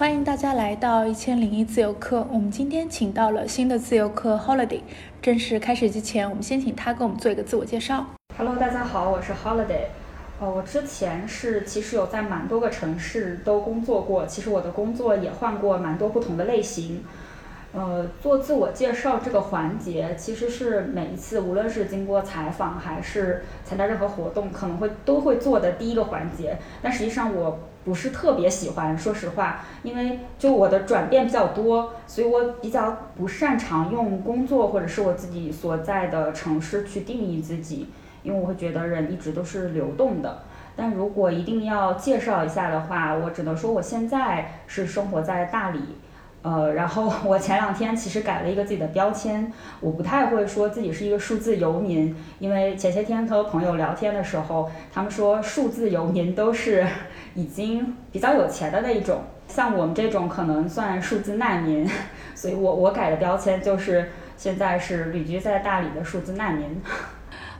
欢迎大家来到一千零一自由课。我们今天请到了新的自由课 Holiday。正式开始之前，我们先请他给我们做一个自我介绍。Hello，大家好，我是 Holiday。呃，我之前是其实有在蛮多个城市都工作过，其实我的工作也换过蛮多不同的类型。呃，做自我介绍这个环节，其实是每一次无论是经过采访还是参加任何活动，可能会都会做的第一个环节。但实际上我。不是特别喜欢，说实话，因为就我的转变比较多，所以我比较不擅长用工作或者是我自己所在的城市去定义自己，因为我会觉得人一直都是流动的。但如果一定要介绍一下的话，我只能说我现在是生活在大理。呃，然后 我前两天其实改了一个自己的标签，我不太会说自己是一个数字游民，因为前些天和朋友聊天的时候，他们说数字游民都是已经比较有钱的那一种，像我们这种可能算数字难民，所以我我改的标签就是现在是旅居在大理的数字难民。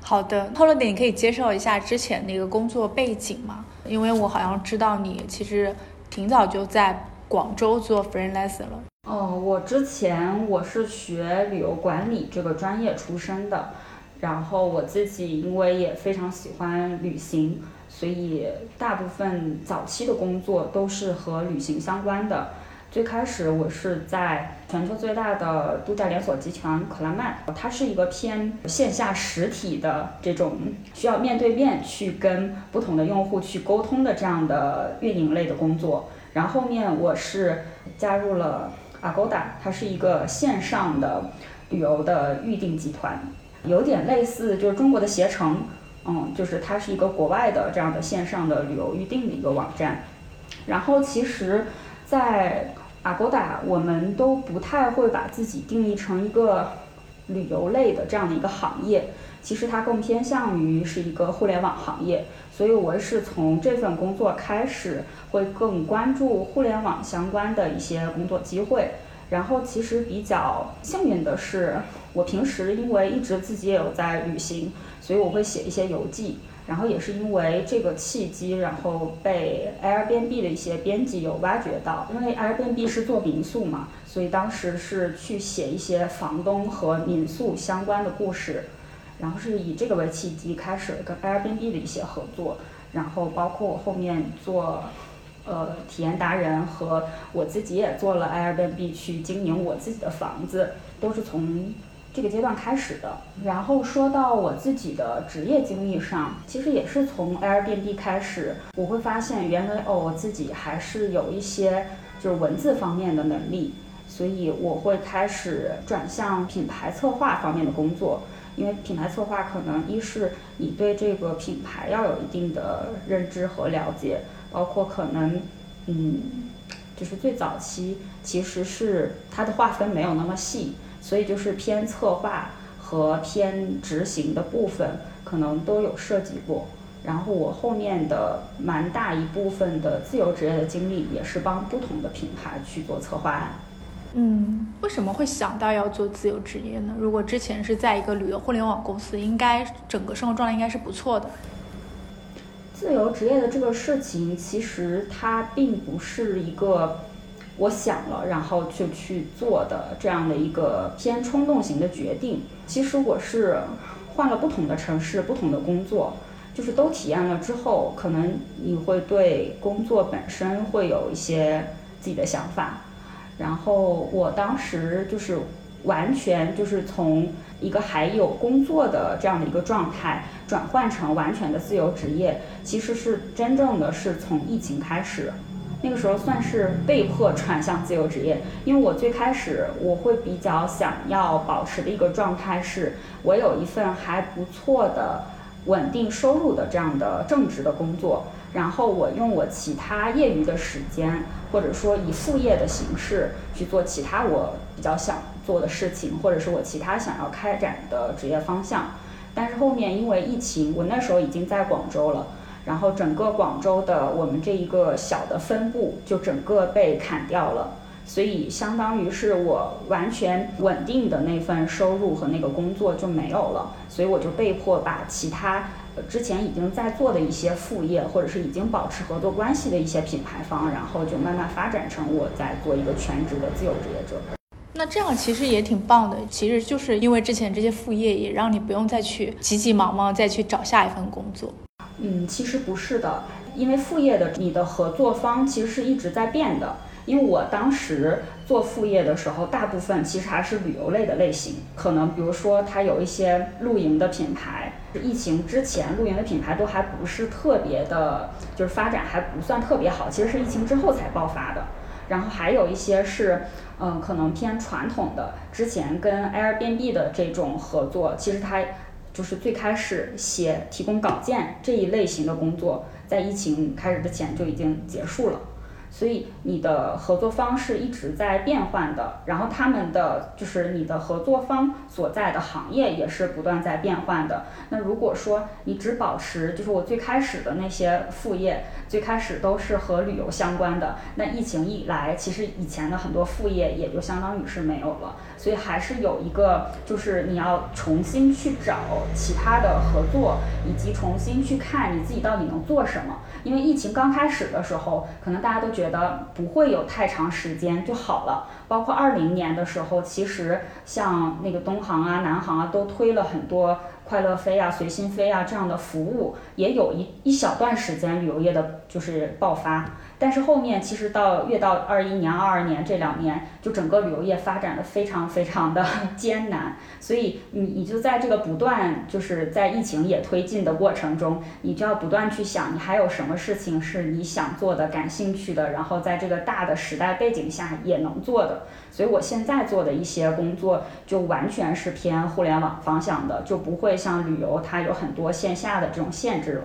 好的，Holiday，你可以介绍一下之前那个工作背景吗？因为我好像知道你其实挺早就在。广州做 freelancer 了。哦，我之前我是学旅游管理这个专业出身的，然后我自己因为也非常喜欢旅行，所以大部分早期的工作都是和旅行相关的。最开始我是在全球最大的度假连锁集团克拉曼，它是一个偏线下实体的这种需要面对面去跟不同的用户去沟通的这样的运营类的工作。然后后面我是加入了 Agoda，它是一个线上的旅游的预订集团，有点类似就是中国的携程，嗯，就是它是一个国外的这样的线上的旅游预订的一个网站。然后其实，在 Agoda，我们都不太会把自己定义成一个旅游类的这样的一个行业，其实它更偏向于是一个互联网行业。所以我是从这份工作开始，会更关注互联网相关的一些工作机会。然后其实比较幸运的是，我平时因为一直自己也有在旅行，所以我会写一些游记。然后也是因为这个契机，然后被 Airbnb 的一些编辑有挖掘到。因为 Airbnb 是做民宿嘛，所以当时是去写一些房东和民宿相关的故事。然后是以这个为契机，开始了跟 Airbnb 的一些合作，然后包括我后面做，呃，体验达人和我自己也做了 Airbnb 去经营我自己的房子，都是从这个阶段开始的。然后说到我自己的职业经历上，其实也是从 Airbnb 开始，我会发现原来哦，我自己还是有一些就是文字方面的能力，所以我会开始转向品牌策划方面的工作。因为品牌策划可能一是你对这个品牌要有一定的认知和了解，包括可能，嗯，就是最早期其实是它的划分没有那么细，所以就是偏策划和偏执行的部分可能都有涉及过。然后我后面的蛮大一部分的自由职业的经历也是帮不同的品牌去做策划案。嗯，为什么会想到要做自由职业呢？如果之前是在一个旅游互联网公司，应该整个生活状态应该是不错的。自由职业的这个事情，其实它并不是一个我想了然后就去做的这样的一个偏冲动型的决定。其实我是换了不同的城市、不同的工作，就是都体验了之后，可能你会对工作本身会有一些自己的想法。然后我当时就是完全就是从一个还有工作的这样的一个状态，转换成完全的自由职业，其实是真正的是从疫情开始，那个时候算是被迫转向自由职业，因为我最开始我会比较想要保持的一个状态是，我有一份还不错的稳定收入的这样的正职的工作。然后我用我其他业余的时间，或者说以副业的形式去做其他我比较想做的事情，或者是我其他想要开展的职业方向。但是后面因为疫情，我那时候已经在广州了，然后整个广州的我们这一个小的分部就整个被砍掉了，所以相当于是我完全稳定的那份收入和那个工作就没有了，所以我就被迫把其他之前已经在做的一些副业，或者是已经保持合作关系的一些品牌方，然后就慢慢发展成我在做一个全职的自由职业者。那这样其实也挺棒的，其实就是因为之前这些副业也让你不用再去急急忙忙再去找下一份工作。嗯，其实不是的，因为副业的你的合作方其实是一直在变的。因为我当时做副业的时候，大部分其实还是旅游类的类型，可能比如说它有一些露营的品牌，疫情之前露营的品牌都还不是特别的，就是发展还不算特别好，其实是疫情之后才爆发的。然后还有一些是，嗯，可能偏传统的，之前跟 Airbnb 的这种合作，其实它就是最开始写提供稿件这一类型的工作，在疫情开始之前就已经结束了。所以你的合作方是一直在变换的，然后他们的就是你的合作方所在的行业也是不断在变换的。那如果说你只保持就是我最开始的那些副业，最开始都是和旅游相关的，那疫情一来，其实以前的很多副业也就相当于是没有了。所以还是有一个，就是你要重新去找其他的合作，以及重新去看你自己到底能做什么。因为疫情刚开始的时候，可能大家都觉得不会有太长时间就好了。包括二零年的时候，其实像那个东航啊、南航啊，都推了很多快乐飞啊、随心飞啊这样的服务，也有一一小段时间旅游业的就是爆发。但是后面其实到越到二一年、二二年这两年，就整个旅游业发展的非常非常的 艰难，所以你你就在这个不断就是在疫情也推进的过程中，你就要不断去想，你还有什么事情是你想做的、感兴趣的，然后在这个大的时代背景下也能做的。所以我现在做的一些工作就完全是偏互联网方向的，就不会像旅游它有很多线下的这种限制。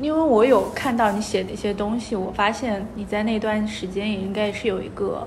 因为我有看到你写的一些东西，我发现你在那段时间也应该是有一个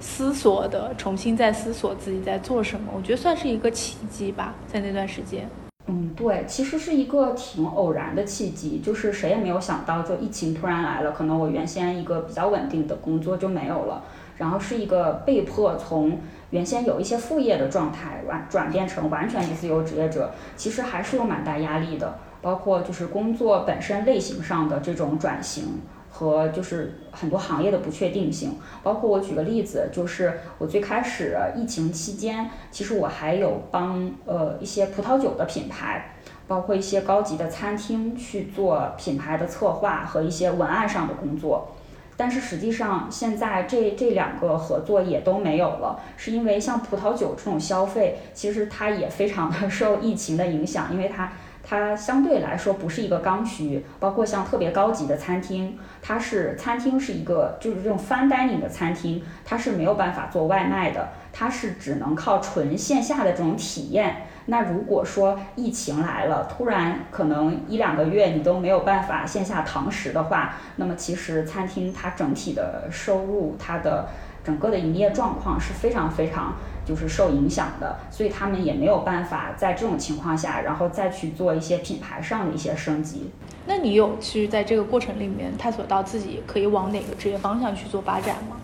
思索的，重新在思索自己在做什么。我觉得算是一个契机吧，在那段时间。嗯，对，其实是一个挺偶然的契机，就是谁也没有想到，就疫情突然来了，可能我原先一个比较稳定的工作就没有了，然后是一个被迫从原先有一些副业的状态完转变成完全的自由职业者，其实还是有蛮大压力的。包括就是工作本身类型上的这种转型和就是很多行业的不确定性，包括我举个例子，就是我最开始疫情期间，其实我还有帮呃一些葡萄酒的品牌，包括一些高级的餐厅去做品牌的策划和一些文案上的工作，但是实际上现在这这两个合作也都没有了，是因为像葡萄酒这种消费，其实它也非常的 受疫情的影响，因为它。它相对来说不是一个刚需，包括像特别高级的餐厅，它是餐厅是一个就是这种 fine dining 的餐厅，它是没有办法做外卖的，它是只能靠纯线下的这种体验。那如果说疫情来了，突然可能一两个月你都没有办法线下堂食的话，那么其实餐厅它整体的收入，它的整个的营业状况是非常非常。就是受影响的，所以他们也没有办法在这种情况下，然后再去做一些品牌上的一些升级。那你有去在这个过程里面探索到自己可以往哪个职业方向去做发展吗？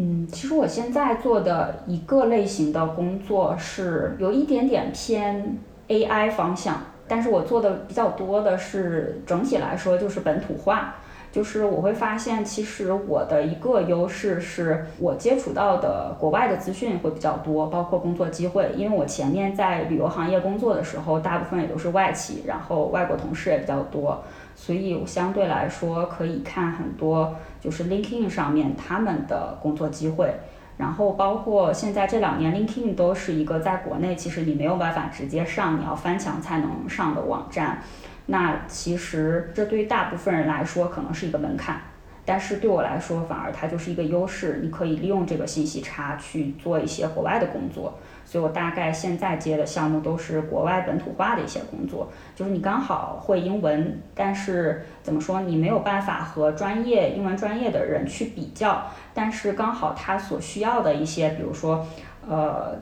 嗯，其实我现在做的一个类型的工作是有一点点偏 AI 方向，但是我做的比较多的是整体来说就是本土化。就是我会发现，其实我的一个优势是我接触到的国外的资讯会比较多，包括工作机会。因为我前面在旅游行业工作的时候，大部分也都是外企，然后外国同事也比较多，所以相对来说可以看很多就是 LinkedIn 上面他们的工作机会。然后包括现在这两年 LinkedIn 都是一个在国内其实你没有办法直接上，你要翻墙才能上的网站。那其实这对于大部分人来说可能是一个门槛，但是对我来说反而它就是一个优势。你可以利用这个信息差去做一些国外的工作，所以我大概现在接的项目都是国外本土化的一些工作。就是你刚好会英文，但是怎么说你没有办法和专业英文专业的人去比较，但是刚好他所需要的一些，比如说呃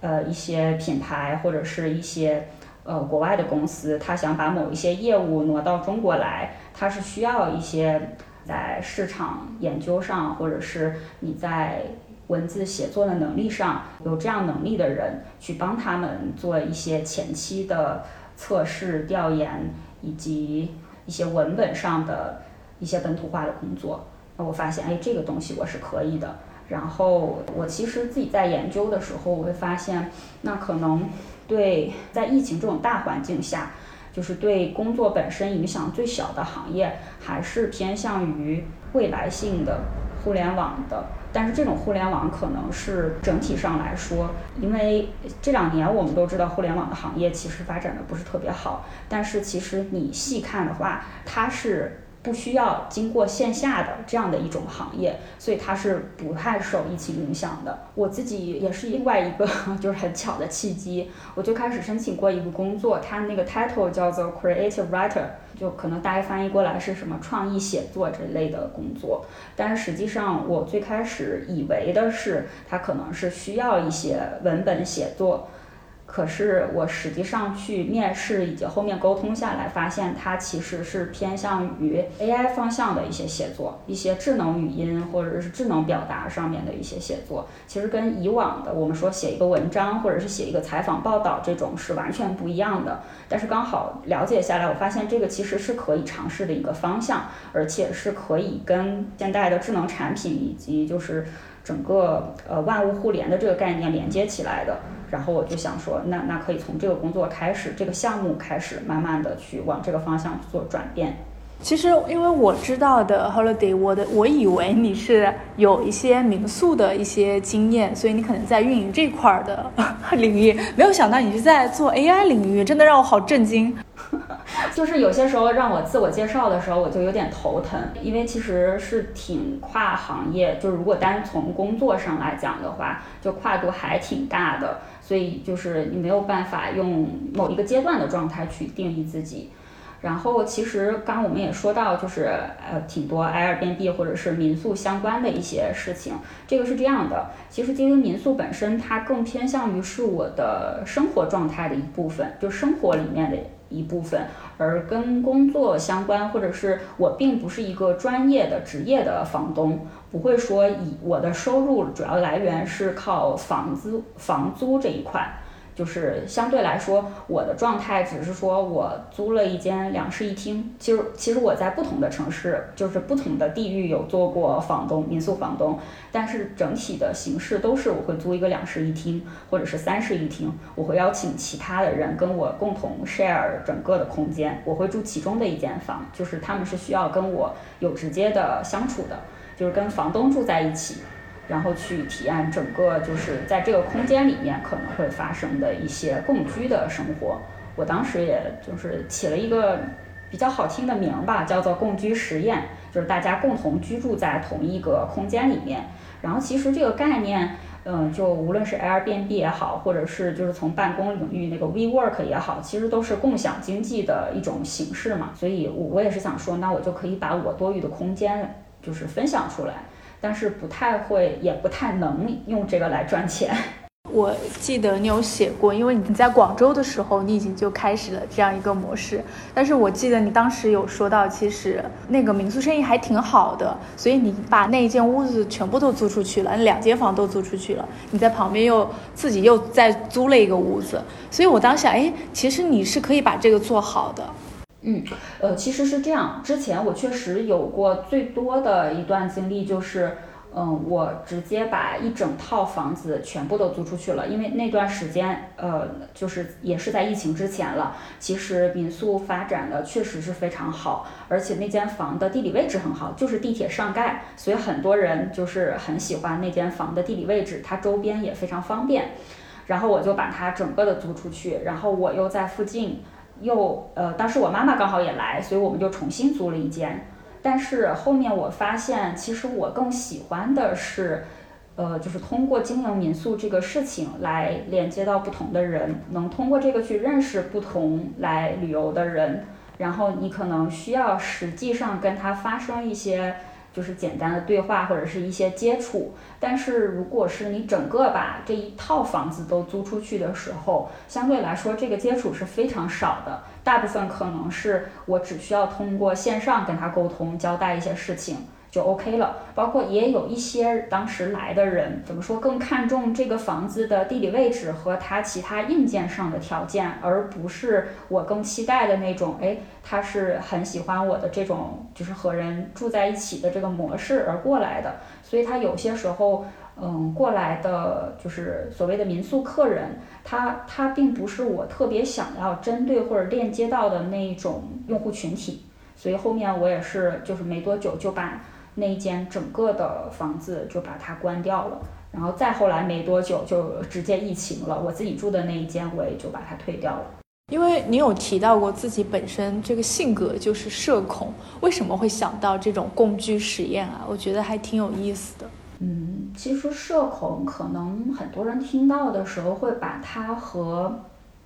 呃一些品牌或者是一些。呃，国外的公司，他想把某一些业务挪到中国来，他是需要一些在市场研究上，或者是你在文字写作的能力上有这样能力的人，去帮他们做一些前期的测试、调研，以及一些文本上的一些本土化的工作。那我发现，哎，这个东西我是可以的。然后我其实自己在研究的时候，我会发现，那可能对在疫情这种大环境下，就是对工作本身影响最小的行业，还是偏向于未来性的互联网的。但是这种互联网可能是整体上来说，因为这两年我们都知道互联网的行业其实发展的不是特别好，但是其实你细看的话，它是。不需要经过线下的这样的一种行业，所以它是不太受疫情影响的。我自己也是另外一个 就是很巧的契机，我就开始申请过一个工作，它那个 title 叫做 creative writer，就可能大家翻译过来是什么创意写作这类的工作。但是实际上我最开始以为的是，它可能是需要一些文本写作。可是我实际上去面试以及后面沟通下来，发现它其实是偏向于 AI 方向的一些写作，一些智能语音或者是智能表达上面的一些写作，其实跟以往的我们说写一个文章或者是写一个采访报道这种是完全不一样的。但是刚好了解下来，我发现这个其实是可以尝试的一个方向，而且是可以跟现代的智能产品以及就是整个呃万物互联的这个概念连接起来的。然后我就想说，那那可以从这个工作开始，这个项目开始，慢慢的去往这个方向做转变。其实，因为我知道的 Holiday，我的我以为你是有一些民宿的一些经验，所以你可能在运营这块的 领域，没有想到你是在做 AI 领域，真的让我好震惊。就是有些时候让我自我介绍的时候，我就有点头疼，因为其实是挺跨行业，就是如果单从工作上来讲的话，就跨度还挺大的。所以就是你没有办法用某一个阶段的状态去定义自己。然后其实刚刚我们也说到，就是呃挺多 Airbnb 或者是民宿相关的一些事情。这个是这样的，其实经营民宿本身它更偏向于是我的生活状态的一部分，就生活里面的一部分。而跟工作相关，或者是我并不是一个专业的职业的房东，不会说以我的收入主要来源是靠房租房租这一块。就是相对来说，我的状态只是说我租了一间两室一厅。其实，其实我在不同的城市，就是不同的地域有做过房东、民宿房东，但是整体的形式都是我会租一个两室一厅，或者是三室一厅。我会邀请其他的人跟我共同 share 整个的空间，我会住其中的一间房，就是他们是需要跟我有直接的相处的，就是跟房东住在一起。然后去体验整个就是在这个空间里面可能会发生的一些共居的生活。我当时也就是起了一个比较好听的名儿吧，叫做共居实验，就是大家共同居住在同一个空间里面。然后其实这个概念，嗯，就无论是 Airbnb 也好，或者是就是从办公领域那个 WeWork 也好，其实都是共享经济的一种形式嘛。所以，我我也是想说，那我就可以把我多余的空间就是分享出来。但是不太会，也不太能用这个来赚钱。我记得你有写过，因为你在广州的时候，你已经就开始了这样一个模式。但是我记得你当时有说到，其实那个民宿生意还挺好的，所以你把那一间屋子全部都租出去了，两间房都租出去了。你在旁边又自己又再租了一个屋子，所以我当时想，哎，其实你是可以把这个做好的。嗯，呃，其实是这样。之前我确实有过最多的一段经历，就是，嗯，我直接把一整套房子全部都租出去了。因为那段时间，呃，就是也是在疫情之前了。其实民宿发展的确实是非常好，而且那间房的地理位置很好，就是地铁上盖，所以很多人就是很喜欢那间房的地理位置，它周边也非常方便。然后我就把它整个的租出去，然后我又在附近。又呃，当时我妈妈刚好也来，所以我们就重新租了一间。但是后面我发现，其实我更喜欢的是，呃，就是通过经营民宿这个事情来连接到不同的人，能通过这个去认识不同来旅游的人。然后你可能需要实际上跟他发生一些。就是简单的对话或者是一些接触，但是如果是你整个把这一套房子都租出去的时候，相对来说这个接触是非常少的，大部分可能是我只需要通过线上跟他沟通，交代一些事情，就 OK 了。包括也有一些当时来的人，怎么说更看重这个房子的地理位置和它其他硬件上的条件，而不是我更期待的那种，哎，他是很喜欢我的这种就是和人住在一起的这个模式而过来的。所以他有些时候，嗯，过来的就是所谓的民宿客人，他他并不是我特别想要针对或者链接到的那一种用户群体。所以后面我也是，就是没多久就把那一间整个的房子就把它关掉了，然后再后来没多久就直接疫情了，我自己住的那一间我也就把它退掉了。因为你有提到过自己本身这个性格就是社恐，为什么会想到这种共居实验啊？我觉得还挺有意思的。嗯，其实社恐可能很多人听到的时候会把它和，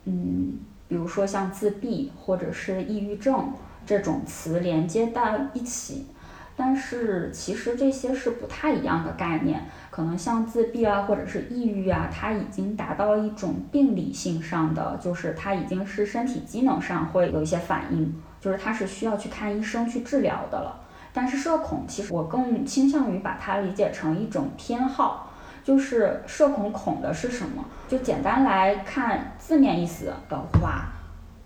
嗯，比如说像自闭或者是抑郁症。这种词连接到一起，但是其实这些是不太一样的概念。可能像自闭啊，或者是抑郁啊，它已经达到一种病理性上的，就是它已经是身体机能上会有一些反应，就是它是需要去看医生去治疗的了。但是社恐，其实我更倾向于把它理解成一种偏好，就是社恐恐的是什么？就简单来看字面意思的话。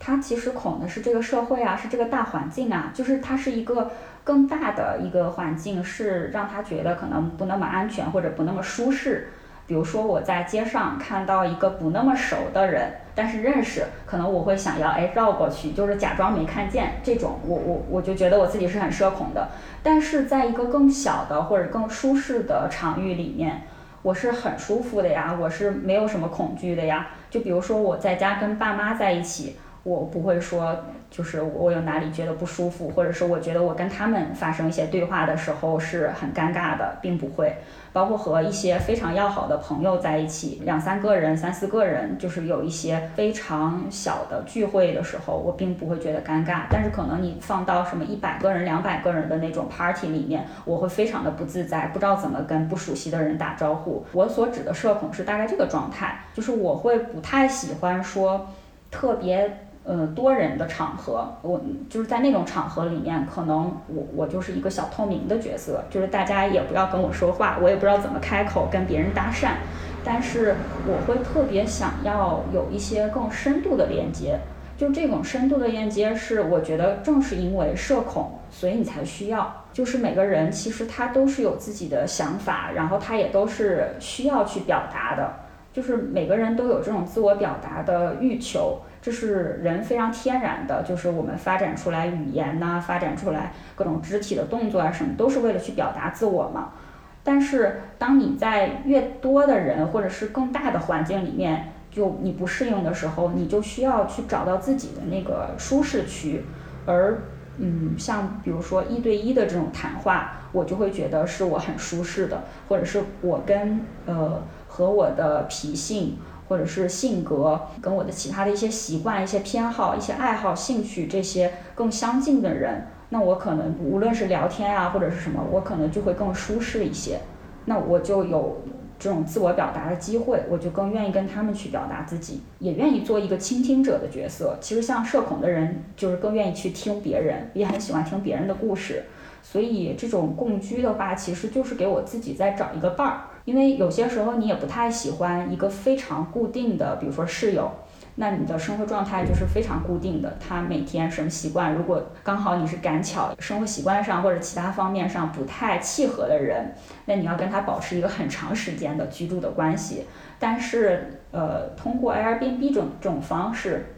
它其实恐的是这个社会啊，是这个大环境啊，就是它是一个更大的一个环境，是让他觉得可能不那么安全或者不那么舒适。比如说我在街上看到一个不那么熟的人，但是认识，可能我会想要哎绕过去，就是假装没看见。这种我我我就觉得我自己是很社恐的。但是在一个更小的或者更舒适的场域里面，我是很舒服的呀，我是没有什么恐惧的呀。就比如说我在家跟爸妈在一起。我不会说，就是我有哪里觉得不舒服，或者是我觉得我跟他们发生一些对话的时候是很尴尬的，并不会。包括和一些非常要好的朋友在一起，两三个人、三四个人，就是有一些非常小的聚会的时候，我并不会觉得尴尬。但是可能你放到什么一百个人、两百个人的那种 party 里面，我会非常的不自在，不知道怎么跟不熟悉的人打招呼。我所指的社恐是大概这个状态，就是我会不太喜欢说特别。呃，多人的场合，我就是在那种场合里面，可能我我就是一个小透明的角色，就是大家也不要跟我说话，我也不知道怎么开口跟别人搭讪，但是我会特别想要有一些更深度的连接，就这种深度的链接是我觉得正是因为社恐，所以你才需要，就是每个人其实他都是有自己的想法，然后他也都是需要去表达的，就是每个人都有这种自我表达的欲求。这是人非常天然的，就是我们发展出来语言呐，发展出来各种肢体的动作啊，什么都是为了去表达自我嘛。但是当你在越多的人或者是更大的环境里面，就你不适应的时候，你就需要去找到自己的那个舒适区。而嗯，像比如说一对一的这种谈话，我就会觉得是我很舒适的，或者是我跟呃和我的脾性。或者是性格跟我的其他的一些习惯、一些偏好、一些爱好、兴趣这些更相近的人，那我可能无论是聊天啊，或者是什么，我可能就会更舒适一些。那我就有这种自我表达的机会，我就更愿意跟他们去表达自己，也愿意做一个倾听者的角色。其实像社恐的人，就是更愿意去听别人，也很喜欢听别人的故事。所以这种共居的话，其实就是给我自己在找一个伴儿。因为有些时候你也不太喜欢一个非常固定的，比如说室友，那你的生活状态就是非常固定的。他每天什么习惯，如果刚好你是赶巧生活习惯上或者其他方面上不太契合的人，那你要跟他保持一个很长时间的居住的关系。但是，呃，通过 Airbnb 这种这种方式。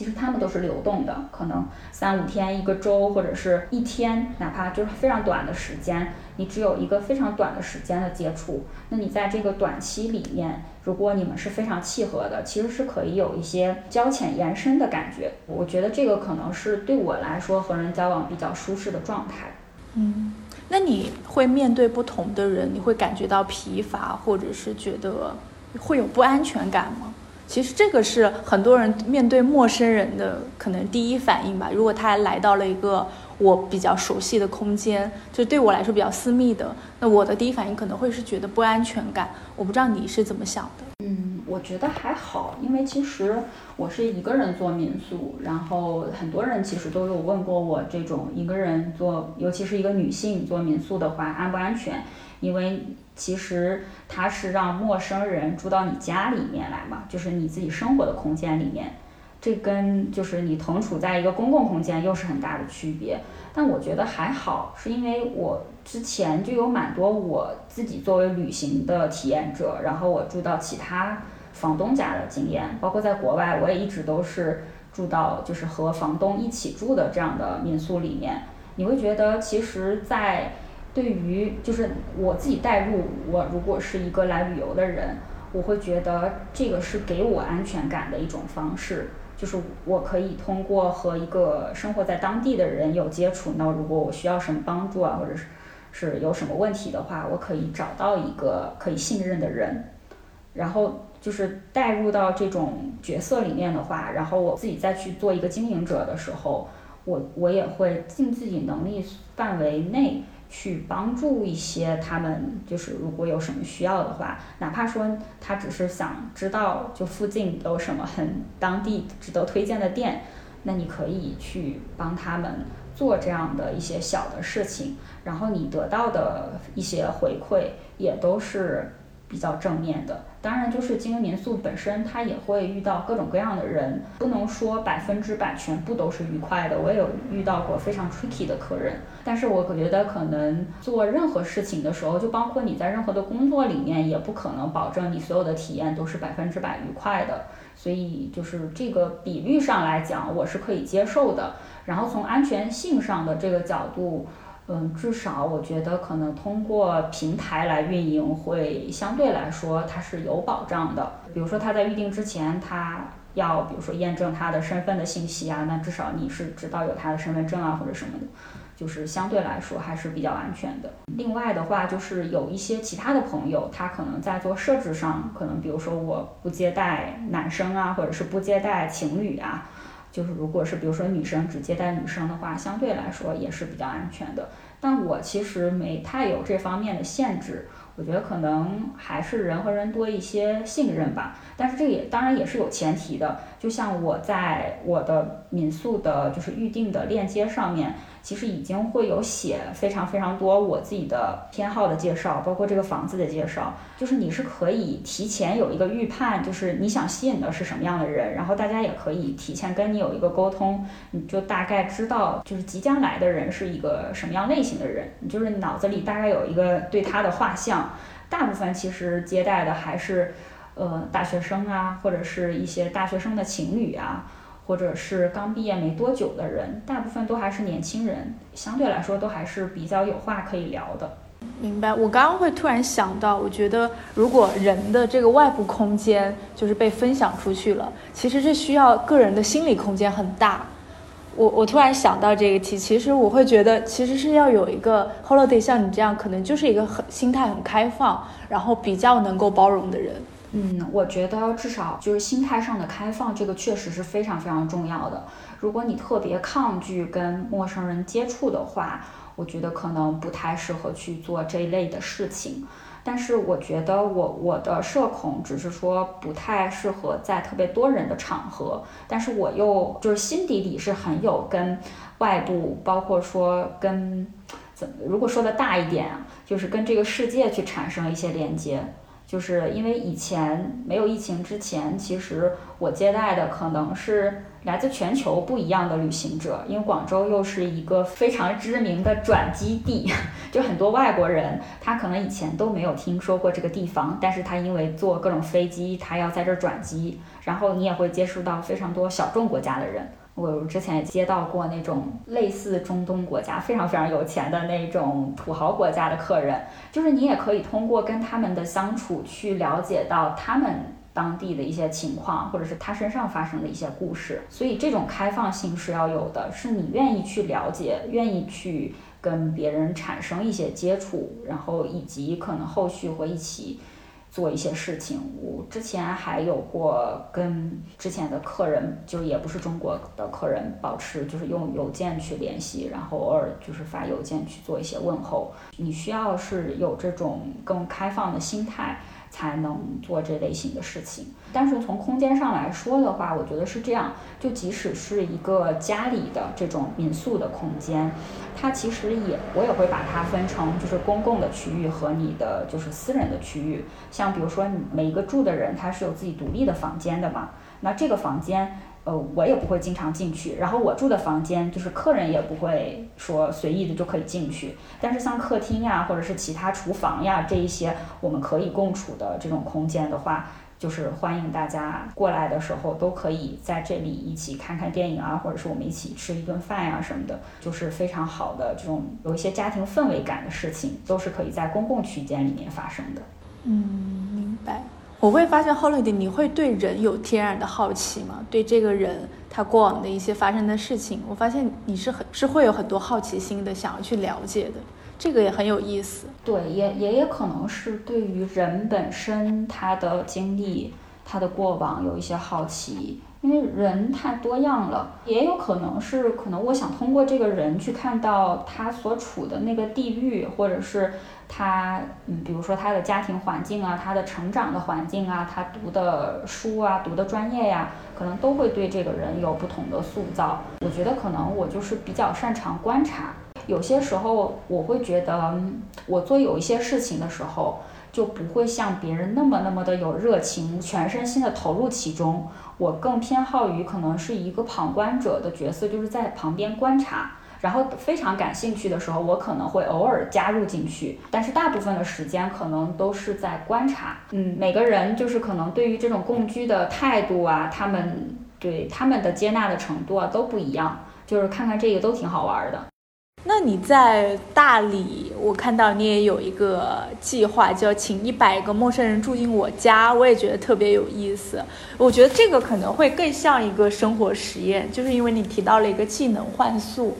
其实他们都是流动的，可能三五天、一个周或者是一天，哪怕就是非常短的时间，你只有一个非常短的时间的接触，那你在这个短期里面，如果你们是非常契合的，其实是可以有一些交浅言深的感觉。我觉得这个可能是对我来说和人交往比较舒适的状态。嗯，那你会面对不同的人，你会感觉到疲乏，或者是觉得会有不安全感吗？其实这个是很多人面对陌生人的可能第一反应吧。如果他来到了一个我比较熟悉的空间，就对我来说比较私密的，那我的第一反应可能会是觉得不安全感。我不知道你是怎么想的。嗯，我觉得还好，因为其实我是一个人做民宿，然后很多人其实都有问过我，这种一个人做，尤其是一个女性做民宿的话，安不安全？因为其实它是让陌生人住到你家里面来嘛，就是你自己生活的空间里面，这跟就是你同处在一个公共空间又是很大的区别。但我觉得还好，是因为我之前就有蛮多我自己作为旅行的体验者，然后我住到其他房东家的经验，包括在国外，我也一直都是住到就是和房东一起住的这样的民宿里面。你会觉得，其实，在对于就是我自己带入，我如果是一个来旅游的人，我会觉得这个是给我安全感的一种方式。就是我可以通过和一个生活在当地的人有接触，那如果我需要什么帮助啊，或者是是有什么问题的话，我可以找到一个可以信任的人，然后就是带入到这种角色里面的话，然后我自己再去做一个经营者的时候，我我也会尽自己能力范围内。去帮助一些他们，就是如果有什么需要的话，哪怕说他只是想知道就附近有什么很当地值得推荐的店，那你可以去帮他们做这样的一些小的事情，然后你得到的一些回馈也都是。比较正面的，当然就是经营民宿本身，它也会遇到各种各样的人，不能说百分之百全部都是愉快的。我也有遇到过非常 tricky 的客人，但是我觉得可能做任何事情的时候，就包括你在任何的工作里面，也不可能保证你所有的体验都是百分之百愉快的。所以就是这个比率上来讲，我是可以接受的。然后从安全性上的这个角度。嗯，至少我觉得可能通过平台来运营会相对来说它是有保障的。比如说他在预定之前，他要比如说验证他的身份的信息啊，那至少你是知道有他的身份证啊或者什么的，就是相对来说还是比较安全的。另外的话，就是有一些其他的朋友，他可能在做设置上，可能比如说我不接待男生啊，或者是不接待情侣啊。就是如果是比如说女生只接待女生的话，相对来说也是比较安全的。但我其实没太有这方面的限制，我觉得可能还是人和人多一些信任吧。但是这也当然也是有前提的，就像我在我的民宿的就是预定的链接上面。其实已经会有写非常非常多我自己的偏好的介绍，包括这个房子的介绍，就是你是可以提前有一个预判，就是你想吸引的是什么样的人，然后大家也可以提前跟你有一个沟通，你就大概知道就是即将来的人是一个什么样类型的人，你就是脑子里大概有一个对他的画像。大部分其实接待的还是呃大学生啊，或者是一些大学生的情侣啊。或者是刚毕业没多久的人，大部分都还是年轻人，相对来说都还是比较有话可以聊的。明白。我刚刚会突然想到，我觉得如果人的这个外部空间就是被分享出去了，其实这需要个人的心理空间很大。我我突然想到这个题，其实我会觉得其实是要有一个 holiday 像你这样，可能就是一个很心态很开放，然后比较能够包容的人。嗯，我觉得至少就是心态上的开放，这个确实是非常非常重要的。如果你特别抗拒跟陌生人接触的话，我觉得可能不太适合去做这一类的事情。但是我觉得我我的社恐只是说不太适合在特别多人的场合，但是我又就是心底里是很有跟外部，包括说跟怎么如果说的大一点，就是跟这个世界去产生一些连接。就是因为以前没有疫情之前，其实我接待的可能是来自全球不一样的旅行者，因为广州又是一个非常知名的转机地，就很多外国人他可能以前都没有听说过这个地方，但是他因为坐各种飞机，他要在这儿转机，然后你也会接触到非常多小众国家的人。我之前也接到过那种类似中东国家非常非常有钱的那种土豪国家的客人，就是你也可以通过跟他们的相处去了解到他们当地的一些情况，或者是他身上发生的一些故事。所以这种开放性是要有的，是你愿意去了解，愿意去跟别人产生一些接触，然后以及可能后续会一起。做一些事情，我之前还有过跟之前的客人，就也不是中国的客人，保持就是用邮件去联系，然后偶尔就是发邮件去做一些问候。你需要是有这种更开放的心态，才能做这类型的事情。但是从空间上来说的话，我觉得是这样，就即使是一个家里的这种民宿的空间，它其实也我也会把它分成就是公共的区域和你的就是私人的区域。像比如说你每一个住的人他是有自己独立的房间的嘛，那这个房间。呃，我也不会经常进去，然后我住的房间就是客人也不会说随意的就可以进去。但是像客厅呀，或者是其他厨房呀这一些我们可以共处的这种空间的话，就是欢迎大家过来的时候都可以在这里一起看看电影啊，或者是我们一起吃一顿饭呀什么的，就是非常好的这种有一些家庭氛围感的事情，都是可以在公共区间里面发生的。嗯，明白。我会发现后了点，你会对人有天然的好奇吗？对这个人他过往的一些发生的事情，我发现你是很是会有很多好奇心的，想要去了解的，这个也很有意思。对，也也也可能是对于人本身他的经历、他的过往有一些好奇。因为人太多样了，也有可能是可能我想通过这个人去看到他所处的那个地域，或者是他，嗯，比如说他的家庭环境啊，他的成长的环境啊，他读的书啊，读的专业呀，可能都会对这个人有不同的塑造。我觉得可能我就是比较擅长观察，有些时候我会觉得我做有一些事情的时候。就不会像别人那么那么的有热情，全身心的投入其中。我更偏好于可能是一个旁观者的角色，就是在旁边观察，然后非常感兴趣的时候，我可能会偶尔加入进去。但是大部分的时间可能都是在观察。嗯，每个人就是可能对于这种共居的态度啊，他们对他们的接纳的程度啊都不一样。就是看看这个都挺好玩的。那你在大理，我看到你也有一个计划，叫请一百个陌生人住进我家，我也觉得特别有意思。我觉得这个可能会更像一个生活实验，就是因为你提到了一个技能换宿，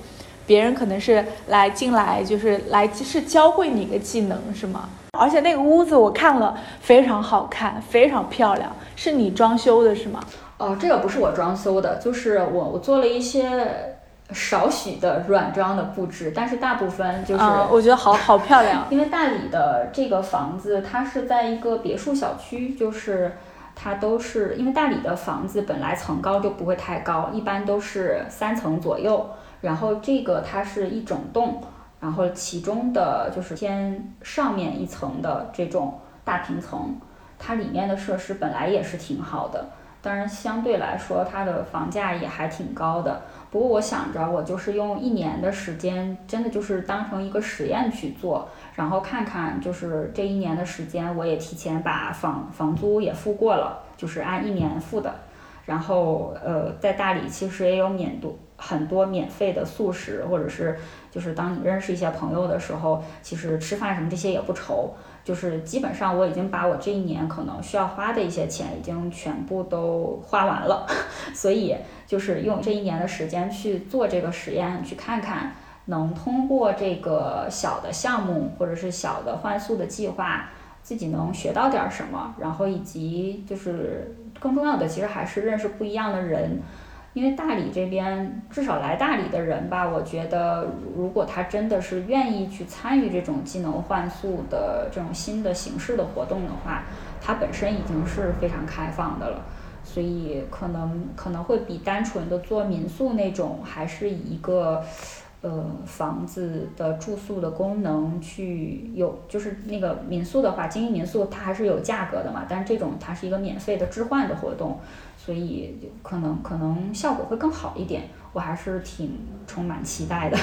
别人可能是来进来就是来是教会你一个技能，是吗？而且那个屋子我看了非常好看，非常漂亮，是你装修的是吗？哦，这个不是我装修的，就是我我做了一些。少许的软装的布置，但是大部分就是，我觉得好好漂亮。因为大理的这个房子，它是在一个别墅小区，就是它都是因为大理的房子本来层高就不会太高，一般都是三层左右。然后这个它是一整栋，然后其中的就是偏上面一层的这种大平层，它里面的设施本来也是挺好的，当然相对来说它的房价也还挺高的。不过我想着，我就是用一年的时间，真的就是当成一个实验去做，然后看看，就是这一年的时间，我也提前把房房租也付过了，就是按一年付的。然后，呃，在大理其实也有免多很多免费的素食，或者是就是当你认识一些朋友的时候，其实吃饭什么这些也不愁。就是基本上我已经把我这一年可能需要花的一些钱已经全部都花完了，所以就是用这一年的时间去做这个实验，去看看能通过这个小的项目或者是小的换宿的计划，自己能学到点什么，然后以及就是更重要的，其实还是认识不一样的人。因为大理这边，至少来大理的人吧，我觉得如果他真的是愿意去参与这种技能换宿的这种新的形式的活动的话，它本身已经是非常开放的了，所以可能可能会比单纯的做民宿那种，还是以一个呃房子的住宿的功能去有，就是那个民宿的话，经营民宿它还是有价格的嘛，但这种它是一个免费的置换的活动。所以可能可能效果会更好一点，我还是挺充满期待的。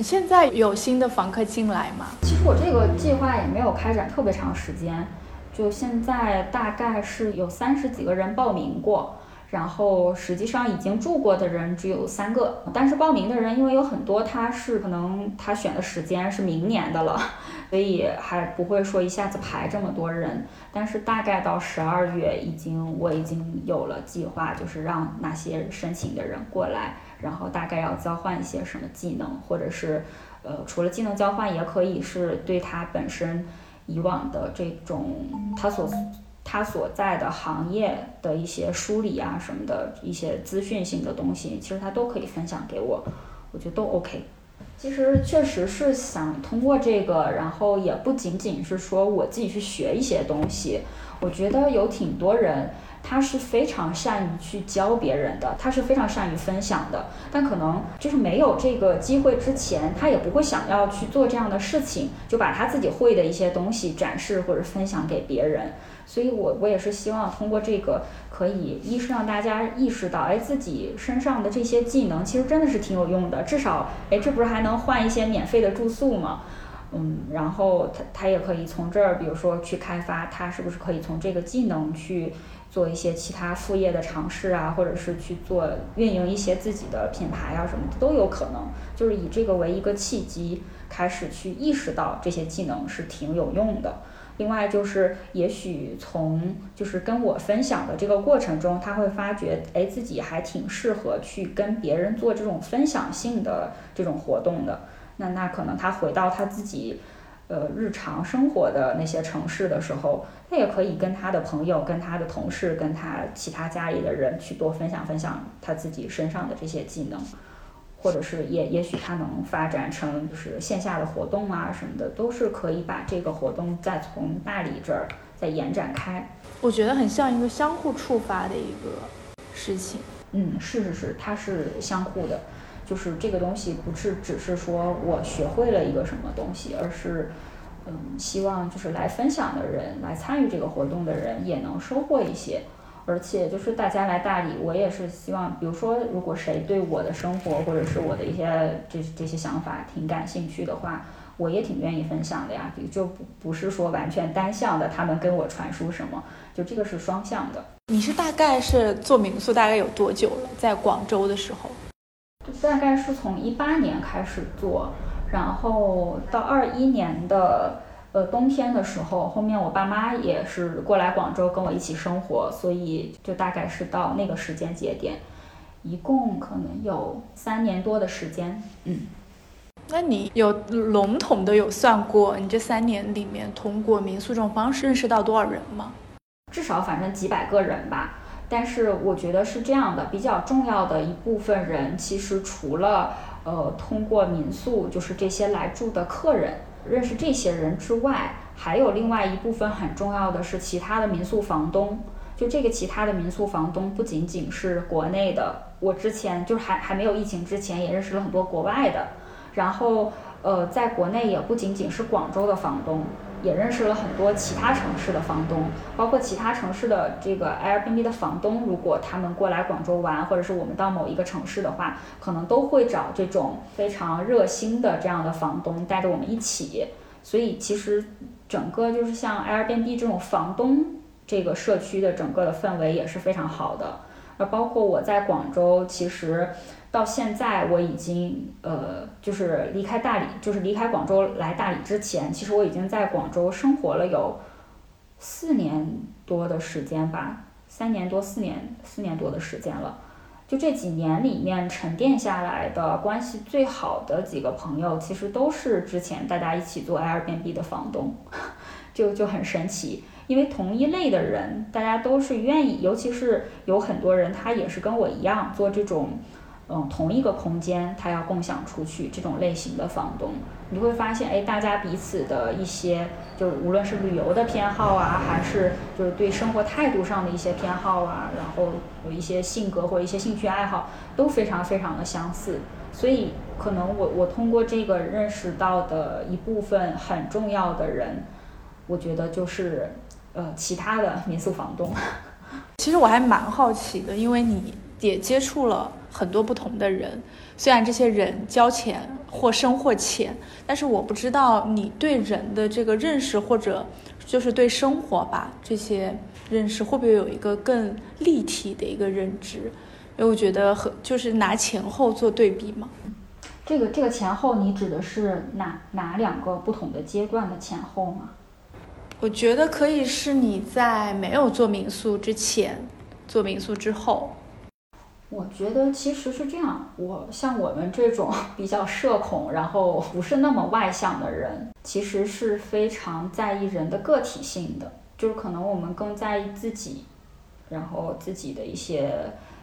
现在有新的房客进来吗？其实我这个计划也没有开展特别长时间，就现在大概是有三十几个人报名过。然后实际上已经住过的人只有三个，但是报名的人因为有很多，他是可能他选的时间是明年的了，所以还不会说一下子排这么多人。但是大概到十二月，已经我已经有了计划，就是让那些申请的人过来，然后大概要交换一些什么技能，或者是呃除了技能交换，也可以是对他本身以往的这种他所。他所在的行业的一些梳理啊，什么的一些资讯性的东西，其实他都可以分享给我，我觉得都 OK。其实确实是想通过这个，然后也不仅仅是说我自己去学一些东西。我觉得有挺多人，他是非常善于去教别人的，他是非常善于分享的。但可能就是没有这个机会之前，他也不会想要去做这样的事情，就把他自己会的一些东西展示或者分享给别人。所以，我我也是希望通过这个，可以一是让大家意识到，哎，自己身上的这些技能其实真的是挺有用的，至少，哎，这不是还能换一些免费的住宿吗？嗯，然后他他也可以从这儿，比如说去开发，他是不是可以从这个技能去做一些其他副业的尝试啊，或者是去做运营一些自己的品牌啊什么的都有可能，就是以这个为一个契机，开始去意识到这些技能是挺有用的。另外就是，也许从就是跟我分享的这个过程中，他会发觉，哎，自己还挺适合去跟别人做这种分享性的这种活动的。那那可能他回到他自己，呃，日常生活的那些城市的时候，他也可以跟他的朋友、跟他的同事、跟他其他家里的人去多分享分享他自己身上的这些技能。或者是也也许他能发展成就是线下的活动啊什么的，都是可以把这个活动再从大理这儿再延展开。我觉得很像一个相互触发的一个事情。嗯，是是是，它是相互的，就是这个东西不是只是说我学会了一个什么东西，而是嗯，希望就是来分享的人，来参与这个活动的人也能收获一些。而且就是大家来大理，我也是希望，比如说，如果谁对我的生活或者是我的一些这这些想法挺感兴趣的话，我也挺愿意分享的呀。比就不不是说完全单向的，他们跟我传输什么，就这个是双向的。你是大概是做民宿大概有多久了？在广州的时候，大概是从一八年开始做，然后到二一年的。呃，冬天的时候，后面我爸妈也是过来广州跟我一起生活，所以就大概是到那个时间节点，一共可能有三年多的时间。嗯，那你有笼统的有算过，你这三年里面通过民宿这种方式认识到多少人吗？至少反正几百个人吧。但是我觉得是这样的，比较重要的一部分人，其实除了呃通过民宿，就是这些来住的客人。认识这些人之外，还有另外一部分很重要的是其他的民宿房东。就这个其他的民宿房东不仅仅是国内的，我之前就是还还没有疫情之前也认识了很多国外的。然后呃，在国内也不仅仅是广州的房东。也认识了很多其他城市的房东，包括其他城市的这个 Airbnb 的房东。如果他们过来广州玩，或者是我们到某一个城市的话，可能都会找这种非常热心的这样的房东带着我们一起。所以其实整个就是像 Airbnb 这种房东这个社区的整个的氛围也是非常好的。而包括我在广州，其实。到现在我已经呃，就是离开大理，就是离开广州来大理之前，其实我已经在广州生活了有四年多的时间吧，三年多四年四年多的时间了。就这几年里面沉淀下来的关系最好的几个朋友，其实都是之前大家一起做 Airbnb 的房东，就就很神奇。因为同一类的人，大家都是愿意，尤其是有很多人他也是跟我一样做这种。嗯，同一个空间，他要共享出去，这种类型的房东，你会发现，哎，大家彼此的一些，就无论是旅游的偏好啊，还是就是对生活态度上的一些偏好啊，然后有一些性格或者一些兴趣爱好，都非常非常的相似。所以，可能我我通过这个认识到的一部分很重要的人，我觉得就是呃其他的民宿房东。其实我还蛮好奇的，因为你也接触了。很多不同的人，虽然这些人交钱或深或浅，但是我不知道你对人的这个认识，或者就是对生活吧这些认识，会不会有一个更立体的一个认知？因为我觉得和就是拿前后做对比嘛。这个这个前后，你指的是哪哪两个不同的阶段的前后吗？我觉得可以是你在没有做民宿之前，做民宿之后。我觉得其实是这样，我像我们这种 比较社恐，然后不是那么外向的人，其实是非常在意人的个体性的，就是可能我们更在意自己，然后自己的一些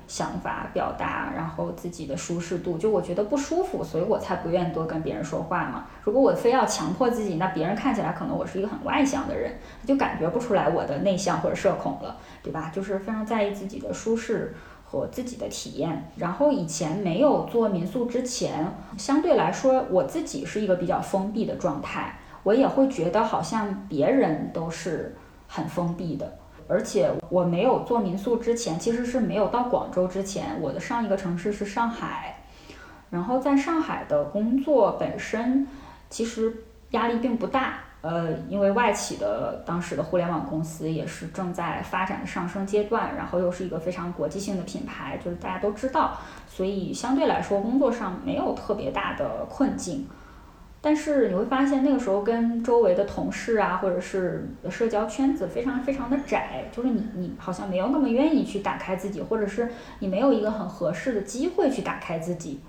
想法表达，然后自己的舒适度，就我觉得不舒服，所以我才不愿意多跟别人说话嘛。如果我非要强迫自己，那别人看起来可能我是一个很外向的人，就感觉不出来我的内向或者社恐了，对吧？就是非常在意自己的舒适和自己的体验。然后以前没有做民宿之前，相对来说我自己是一个比较封闭的状态，我也会觉得好像别人都是很封闭的。而且我没有做民宿之前，其实是没有到广州之前，我的上一个城市是上海。然后在上海的工作本身其实压力并不大，呃，因为外企的当时的互联网公司也是正在发展上升阶段，然后又是一个非常国际性的品牌，就是大家都知道，所以相对来说工作上没有特别大的困境。但是你会发现，那个时候跟周围的同事啊，或者是社交圈子非常非常的窄，就是你你好像没有那么愿意去打开自己，或者是你没有一个很合适的机会去打开自己。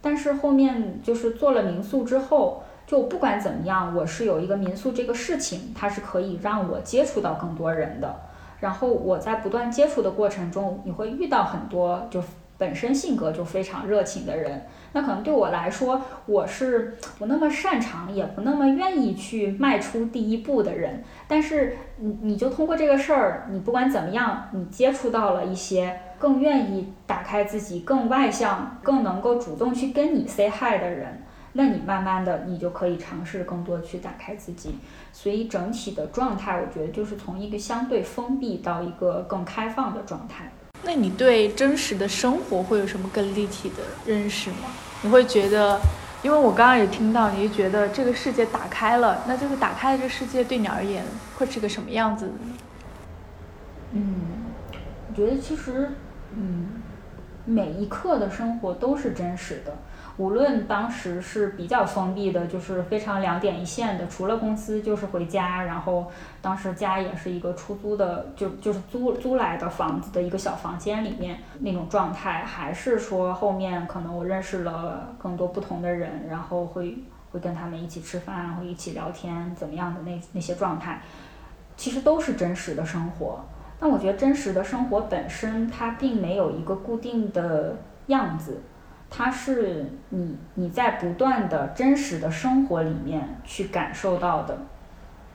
但是后面就是做了民宿之后，就不管怎么样，我是有一个民宿这个事情，它是可以让我接触到更多人的。然后我在不断接触的过程中，你会遇到很多就本身性格就非常热情的人。那可能对我来说，我是不那么擅长，也不那么愿意去迈出第一步的人。但是你你就通过这个事儿，你不管怎么样，你接触到了一些更愿意打开自己、更外向、更能够主动去跟你 say hi 的人，那你慢慢的你就可以尝试更多去打开自己。所以整体的状态，我觉得就是从一个相对封闭到一个更开放的状态。那你对真实的生活会有什么更立体的认识吗？你会觉得，因为我刚刚也听到，你就觉得这个世界打开了，那这个打开的这个世界对你而言会是个什么样子的呢？嗯，我觉得其实，嗯，每一刻的生活都是真实的。无论当时是比较封闭的，就是非常两点一线的，除了公司就是回家，然后当时家也是一个出租的，就就是租租来的房子的一个小房间里面那种状态，还是说后面可能我认识了更多不同的人，然后会会跟他们一起吃饭，会一起聊天，怎么样的那那些状态，其实都是真实的生活。但我觉得真实的生活本身它并没有一个固定的样子。它是你你在不断的真实的生活里面去感受到的，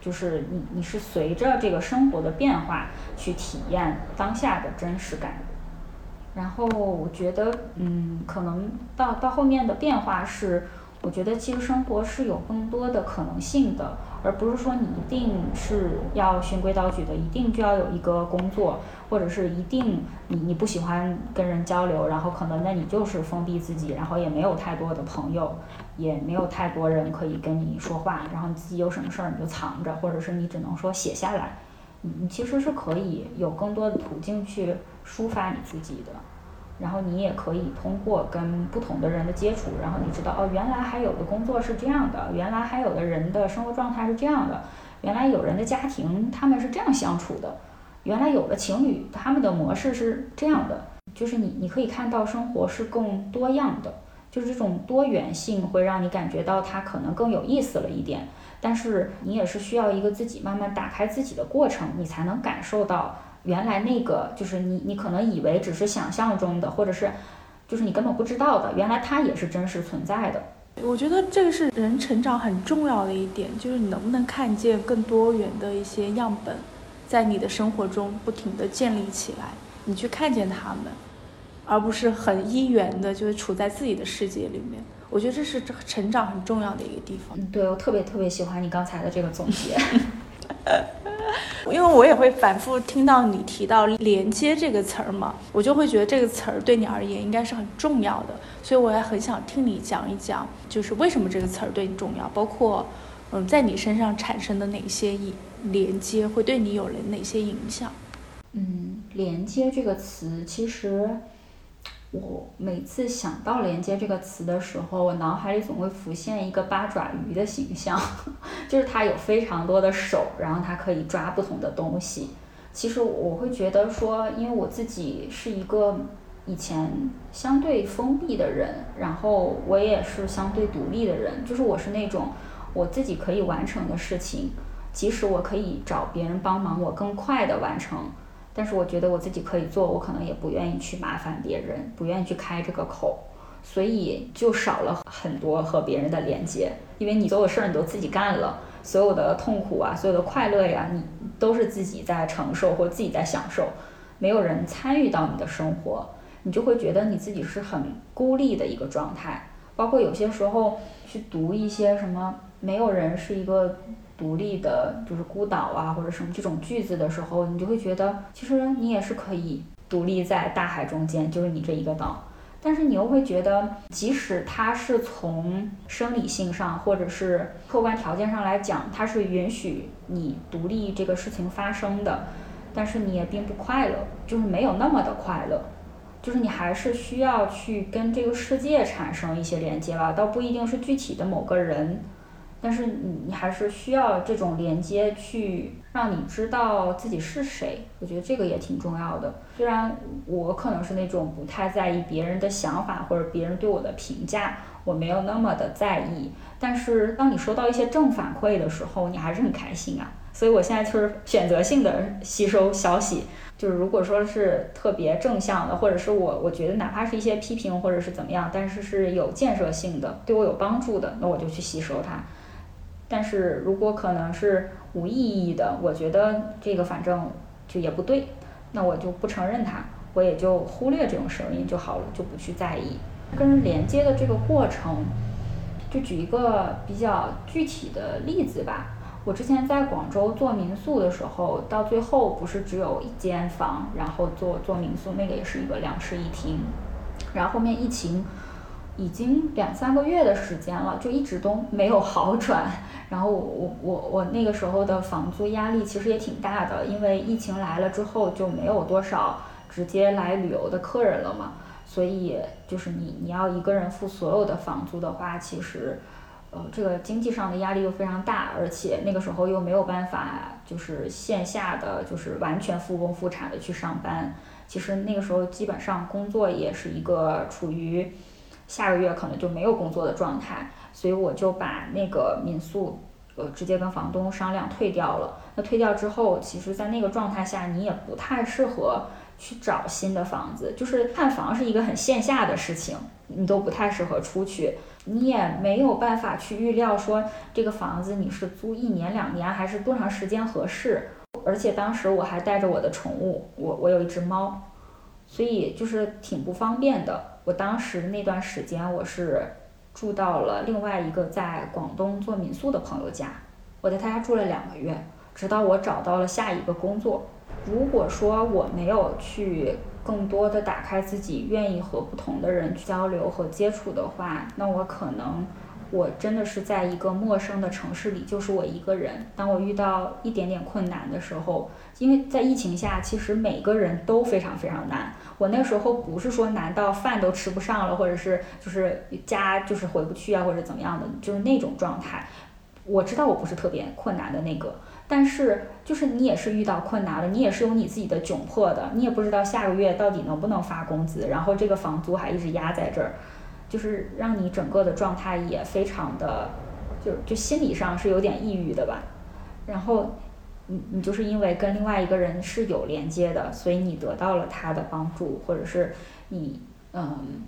就是你你是随着这个生活的变化去体验当下的真实感。然后我觉得，嗯，可能到到后面的变化是，我觉得其实生活是有更多的可能性的。而不是说你一定是要循规蹈矩的，一定就要有一个工作，或者是一定你你不喜欢跟人交流，然后可能那你就是封闭自己，然后也没有太多的朋友，也没有太多人可以跟你说话，然后你自己有什么事儿你就藏着，或者是你只能说写下来，你你其实是可以有更多的途径去抒发你自己的。然后你也可以通过跟不同的人的接触，然后你知道哦，原来还有的工作是这样的，原来还有的人的生活状态是这样的，原来有人的家庭他们是这样相处的，原来有的情侣他们的模式是这样的，就是你你可以看到生活是更多样的，就是这种多元性会让你感觉到它可能更有意思了一点，但是你也是需要一个自己慢慢打开自己的过程，你才能感受到。原来那个就是你，你可能以为只是想象中的，或者是，就是你根本不知道的，原来它也是真实存在的。我觉得这个是人成长很重要的一点，就是你能不能看见更多元的一些样本，在你的生活中不停的建立起来，你去看见他们，而不是很一元的，就是处在自己的世界里面。我觉得这是成长很重要的一个地方。嗯，对我特别特别喜欢你刚才的这个总结。因为我也会反复听到你提到“连接”这个词儿嘛，我就会觉得这个词儿对你而言应该是很重要的，所以我也很想听你讲一讲，就是为什么这个词儿对你重要，包括嗯，在你身上产生的哪些连接会对你有了哪些影响？嗯，连接这个词其实。我每次想到“连接”这个词的时候，我脑海里总会浮现一个八爪鱼的形象，就是它有非常多的手，然后它可以抓不同的东西。其实我会觉得说，因为我自己是一个以前相对封闭的人，然后我也是相对独立的人，就是我是那种我自己可以完成的事情，即使我可以找别人帮忙，我更快的完成。但是我觉得我自己可以做，我可能也不愿意去麻烦别人，不愿意去开这个口，所以就少了很多和别人的连接，因为你所有事儿你都自己干了，所有的痛苦啊，所有的快乐呀，你都是自己在承受或自己在享受，没有人参与到你的生活，你就会觉得你自己是很孤立的一个状态。包括有些时候去读一些什么“没有人是一个独立的，就是孤岛啊”或者什么这种句子的时候，你就会觉得其实你也是可以独立在大海中间，就是你这一个岛。但是你又会觉得，即使它是从生理性上或者是客观条件上来讲，它是允许你独立这个事情发生的，但是你也并不快乐，就是没有那么的快乐。就是你还是需要去跟这个世界产生一些连接吧，倒不一定是具体的某个人，但是你你还是需要这种连接去让你知道自己是谁。我觉得这个也挺重要的。虽然我可能是那种不太在意别人的想法或者别人对我的评价，我没有那么的在意，但是当你收到一些正反馈的时候，你还是很开心啊。所以我现在就是选择性的吸收消息。就是如果说是特别正向的，或者是我我觉得哪怕是一些批评或者是怎么样，但是是有建设性的，对我有帮助的，那我就去吸收它。但是如果可能是无意义的，我觉得这个反正就也不对，那我就不承认它，我也就忽略这种声音就好了，就不去在意。跟人连接的这个过程，就举一个比较具体的例子吧。我之前在广州做民宿的时候，到最后不是只有一间房，然后做做民宿，那个也是一个两室一厅。然后后面疫情已经两三个月的时间了，就一直都没有好转。然后我我我那个时候的房租压力其实也挺大的，因为疫情来了之后就没有多少直接来旅游的客人了嘛，所以就是你你要一个人付所有的房租的话，其实。呃，这个经济上的压力又非常大，而且那个时候又没有办法，就是线下的，就是完全复工复产的去上班。其实那个时候基本上工作也是一个处于下个月可能就没有工作的状态，所以我就把那个民宿，呃，直接跟房东商量退掉了。那退掉之后，其实，在那个状态下，你也不太适合去找新的房子，就是看房是一个很线下的事情，你都不太适合出去。你也没有办法去预料说这个房子你是租一年两年还是多长时间合适，而且当时我还带着我的宠物，我我有一只猫，所以就是挺不方便的。我当时那段时间我是住到了另外一个在广东做民宿的朋友家，我在他家住了两个月，直到我找到了下一个工作。如果说我没有去。更多的打开自己，愿意和不同的人交流和接触的话，那我可能我真的是在一个陌生的城市里，就是我一个人。当我遇到一点点困难的时候，因为在疫情下，其实每个人都非常非常难。我那时候不是说难到饭都吃不上了，或者是就是家就是回不去啊，或者怎么样的，就是那种状态。我知道我不是特别困难的那个。但是，就是你也是遇到困难了，你也是有你自己的窘迫的，你也不知道下个月到底能不能发工资，然后这个房租还一直压在这儿，就是让你整个的状态也非常的，就就心理上是有点抑郁的吧。然后，你你就是因为跟另外一个人是有连接的，所以你得到了他的帮助，或者是你，嗯，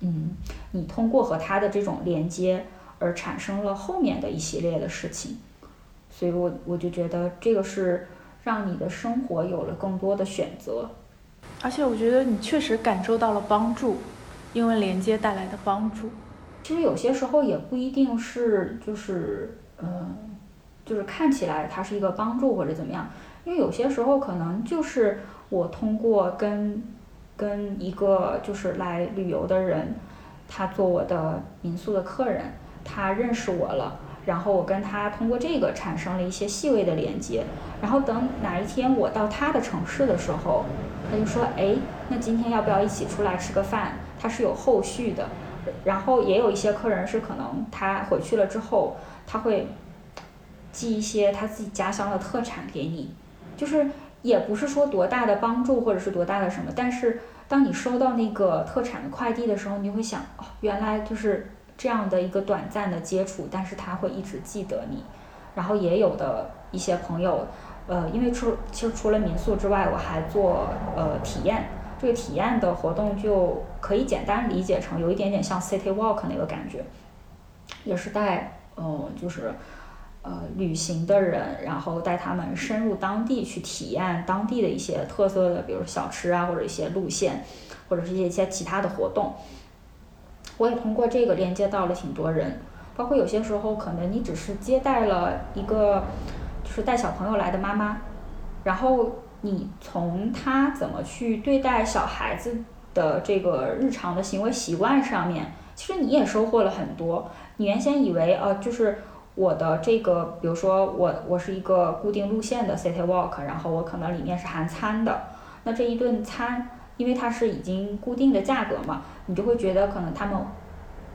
嗯，你通过和他的这种连接而产生了后面的一系列的事情。所以我我就觉得这个是让你的生活有了更多的选择，而且我觉得你确实感受到了帮助，因为连接带来的帮助。其实有些时候也不一定是就是嗯，就是看起来它是一个帮助或者怎么样，因为有些时候可能就是我通过跟跟一个就是来旅游的人，他做我的民宿的客人，他认识我了。然后我跟他通过这个产生了一些细微的连接，然后等哪一天我到他的城市的时候，他就说：“哎，那今天要不要一起出来吃个饭？”他是有后续的。然后也有一些客人是可能他回去了之后，他会寄一些他自己家乡的特产给你，就是也不是说多大的帮助或者是多大的什么，但是当你收到那个特产的快递的时候，你会想：哦，原来就是。这样的一个短暂的接触，但是他会一直记得你。然后也有的一些朋友，呃，因为除其实除了民宿之外，我还做呃体验。这个体验的活动就可以简单理解成有一点点像 City Walk 那个感觉，也是带嗯就是呃旅行的人，然后带他们深入当地去体验当地的一些特色的，比如小吃啊，或者一些路线，或者是一些其他的活动。我也通过这个连接到了挺多人，包括有些时候可能你只是接待了一个就是带小朋友来的妈妈，然后。你从他怎么去对待小孩子的这个日常的行为习惯上面，其实你也收获了很多。你原先以为，呃，就是我的这个，比如说我我是一个固定路线的 city walk，然后我可能里面是含餐的，那这一顿餐，因为它是已经固定的价格嘛，你就会觉得可能他们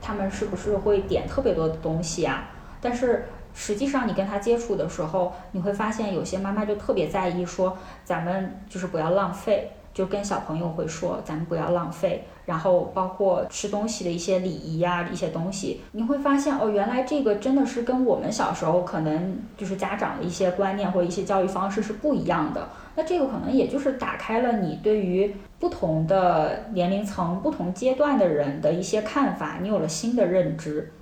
他们是不是会点特别多的东西啊？但是。实际上，你跟他接触的时候，你会发现有些妈妈就特别在意，说咱们就是不要浪费，就跟小朋友会说咱们不要浪费。然后包括吃东西的一些礼仪呀，一些东西，你会发现哦，原来这个真的是跟我们小时候可能就是家长的一些观念或者一些教育方式是不一样的。那这个可能也就是打开了你对于不同的年龄层、不同阶段的人的一些看法，你有了新的认知。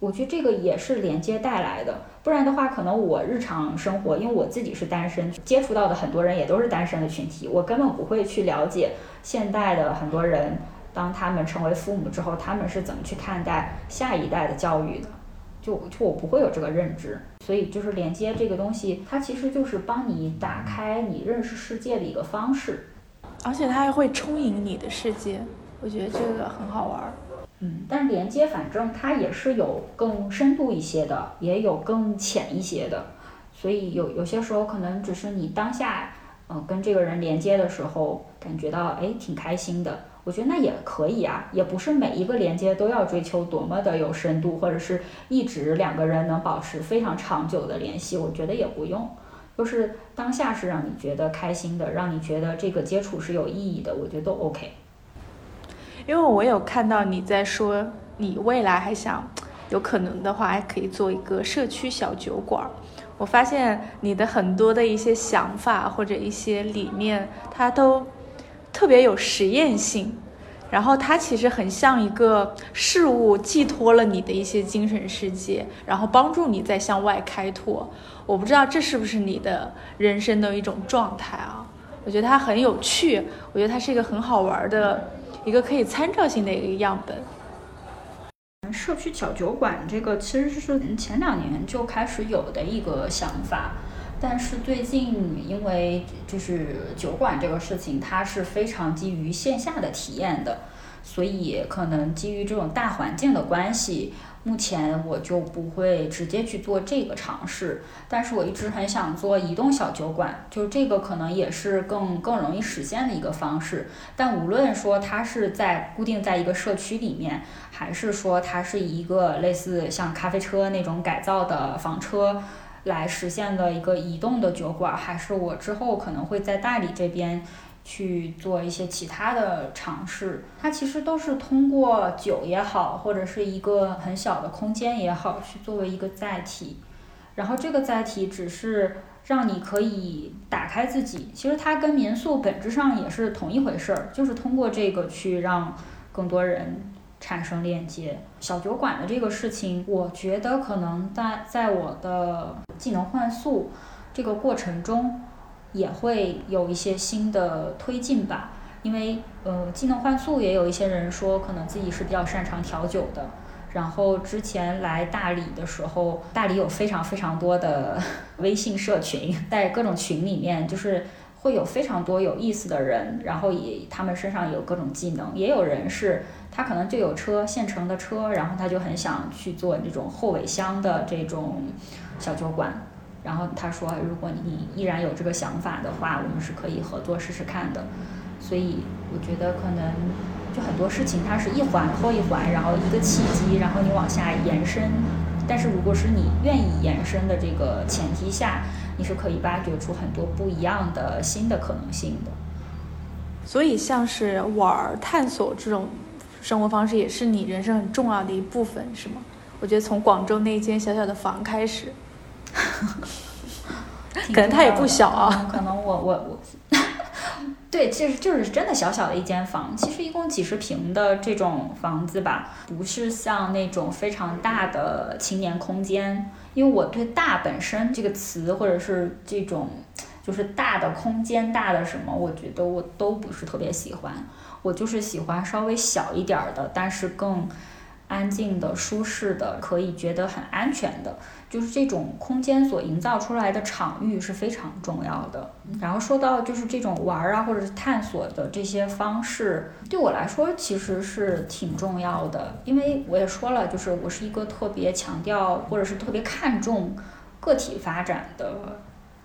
我觉得这个也是连接带来的，不然的话，可能我日常生活，因为我自己是单身，接触到的很多人也都是单身的群体，我根本不会去了解现代的很多人，当他们成为父母之后，他们是怎么去看待下一代的教育的，就就我不会有这个认知，所以就是连接这个东西，它其实就是帮你打开你认识世界的一个方式，而且它还会充盈你的世界，我觉得这个很好玩儿。嗯，但连接反正它也是有更深度一些的，也有更浅一些的，所以有有些时候可能只是你当下，嗯，跟这个人连接的时候感觉到哎挺开心的，我觉得那也可以啊，也不是每一个连接都要追求多么的有深度，或者是一直两个人能保持非常长久的联系，我觉得也不用，就是当下是让你觉得开心的，让你觉得这个接触是有意义的，我觉得都 OK。因为我有看到你在说，你未来还想，有可能的话还可以做一个社区小酒馆。我发现你的很多的一些想法或者一些理念，它都特别有实验性。然后它其实很像一个事物，寄托了你的一些精神世界，然后帮助你再向外开拓。我不知道这是不是你的人生的一种状态啊？我觉得它很有趣，我觉得它是一个很好玩的。一个可以参照性的一个样本。社区小酒馆这个其实是前两年就开始有的一个想法，但是最近因为就是酒馆这个事情，它是非常基于线下的体验的，所以可能基于这种大环境的关系。目前我就不会直接去做这个尝试，但是我一直很想做移动小酒馆，就这个可能也是更更容易实现的一个方式。但无论说它是在固定在一个社区里面，还是说它是一个类似像咖啡车那种改造的房车来实现的一个移动的酒馆，还是我之后可能会在大理这边。去做一些其他的尝试，它其实都是通过酒也好，或者是一个很小的空间也好，去作为一个载体。然后这个载体只是让你可以打开自己，其实它跟民宿本质上也是同一回事儿，就是通过这个去让更多人产生链接。小酒馆的这个事情，我觉得可能在在我的技能换宿这个过程中。也会有一些新的推进吧，因为呃，技能换宿也有一些人说，可能自己是比较擅长调酒的。然后之前来大理的时候，大理有非常非常多的 微信社群，在各种群里面，就是会有非常多有意思的人，然后也他们身上有各种技能，也有人是他可能就有车现成的车，然后他就很想去做这种后尾箱的这种小酒馆。然后他说，如果你依然有这个想法的话，我们是可以合作试试看的。所以我觉得可能就很多事情它是一环扣一环，然后一个契机，然后你往下延伸。但是如果是你愿意延伸的这个前提下，你是可以挖掘出很多不一样的新的可能性的。所以像是玩儿探索这种生活方式，也是你人生很重要的一部分，是吗？我觉得从广州那间小小的房开始。可能它也不小啊。可能我我我，对，其实就是真的小小的一间房，其实一共几十平的这种房子吧，不是像那种非常大的青年空间。因为我对“大”本身这个词，或者是这种就是大的空间、大的什么，我觉得我都不是特别喜欢。我就是喜欢稍微小一点的，但是更。安静的、舒适的，可以觉得很安全的，就是这种空间所营造出来的场域是非常重要的。然后说到就是这种玩儿啊，或者是探索的这些方式，对我来说其实是挺重要的，因为我也说了，就是我是一个特别强调或者是特别看重个体发展的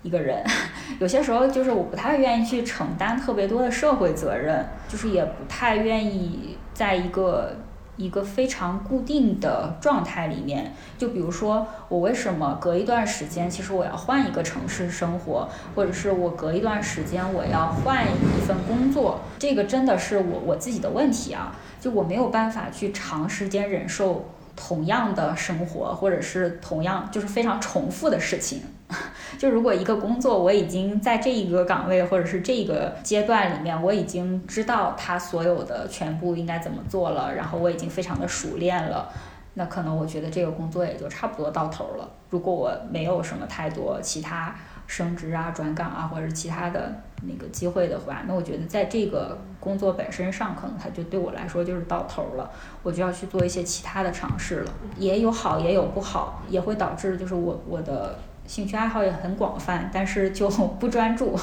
一个人。有些时候就是我不太愿意去承担特别多的社会责任，就是也不太愿意在一个。一个非常固定的状态里面，就比如说我为什么隔一段时间，其实我要换一个城市生活，或者是我隔一段时间我要换一份工作，这个真的是我我自己的问题啊，就我没有办法去长时间忍受同样的生活，或者是同样就是非常重复的事情。就如果一个工作我已经在这一个岗位或者是这个阶段里面，我已经知道它所有的全部应该怎么做了，然后我已经非常的熟练了，那可能我觉得这个工作也就差不多到头了。如果我没有什么太多其他升职啊、转岗啊或者是其他的那个机会的话，那我觉得在这个工作本身上，可能它就对我来说就是到头了，我就要去做一些其他的尝试了。也有好也有不好，也会导致就是我我的。兴趣爱好也很广泛，但是就 不专注，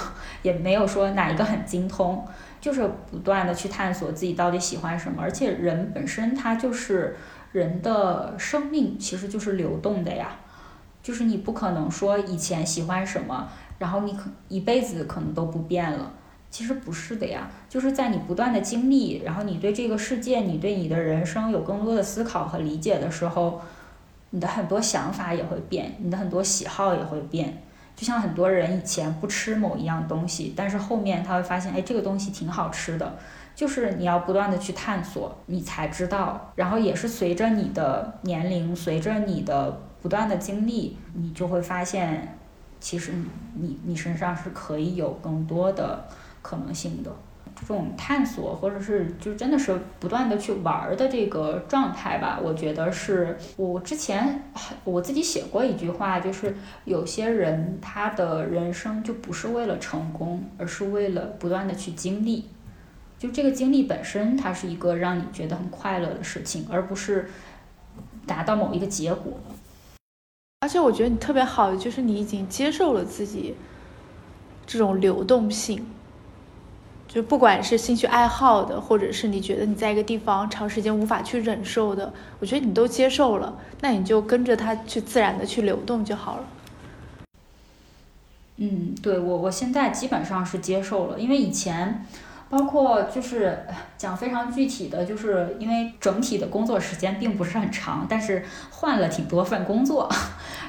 也没有说哪一个很精通，就是不断的去探索自己到底喜欢什么。而且人本身他就是人的生命，其实就是流动的呀，就是你不可能说以前喜欢什么，然后你可一辈子可能都不变了，其实不是的呀，就是在你不断的经历，然后你对这个世界，你对你的人生有更多的思考和理解的时候。你的很多想法也会变，你的很多喜好也会变。就像很多人以前不吃某一样东西，但是后面他会发现，哎，这个东西挺好吃的。就是你要不断的去探索，你才知道。然后也是随着你的年龄，随着你的不断的经历，你就会发现，其实你你身上是可以有更多的可能性的。这种探索，或者是就真的是不断的去玩的这个状态吧，我觉得是我之前我自己写过一句话，就是有些人他的人生就不是为了成功，而是为了不断的去经历，就这个经历本身，它是一个让你觉得很快乐的事情，而不是达到某一个结果。而且我觉得你特别好的就是你已经接受了自己这种流动性。就不管是兴趣爱好的，或者是你觉得你在一个地方长时间无法去忍受的，我觉得你都接受了，那你就跟着它去自然的去流动就好了。嗯，对我我现在基本上是接受了，因为以前，包括就是讲非常具体的，就是因为整体的工作时间并不是很长，但是换了挺多份工作。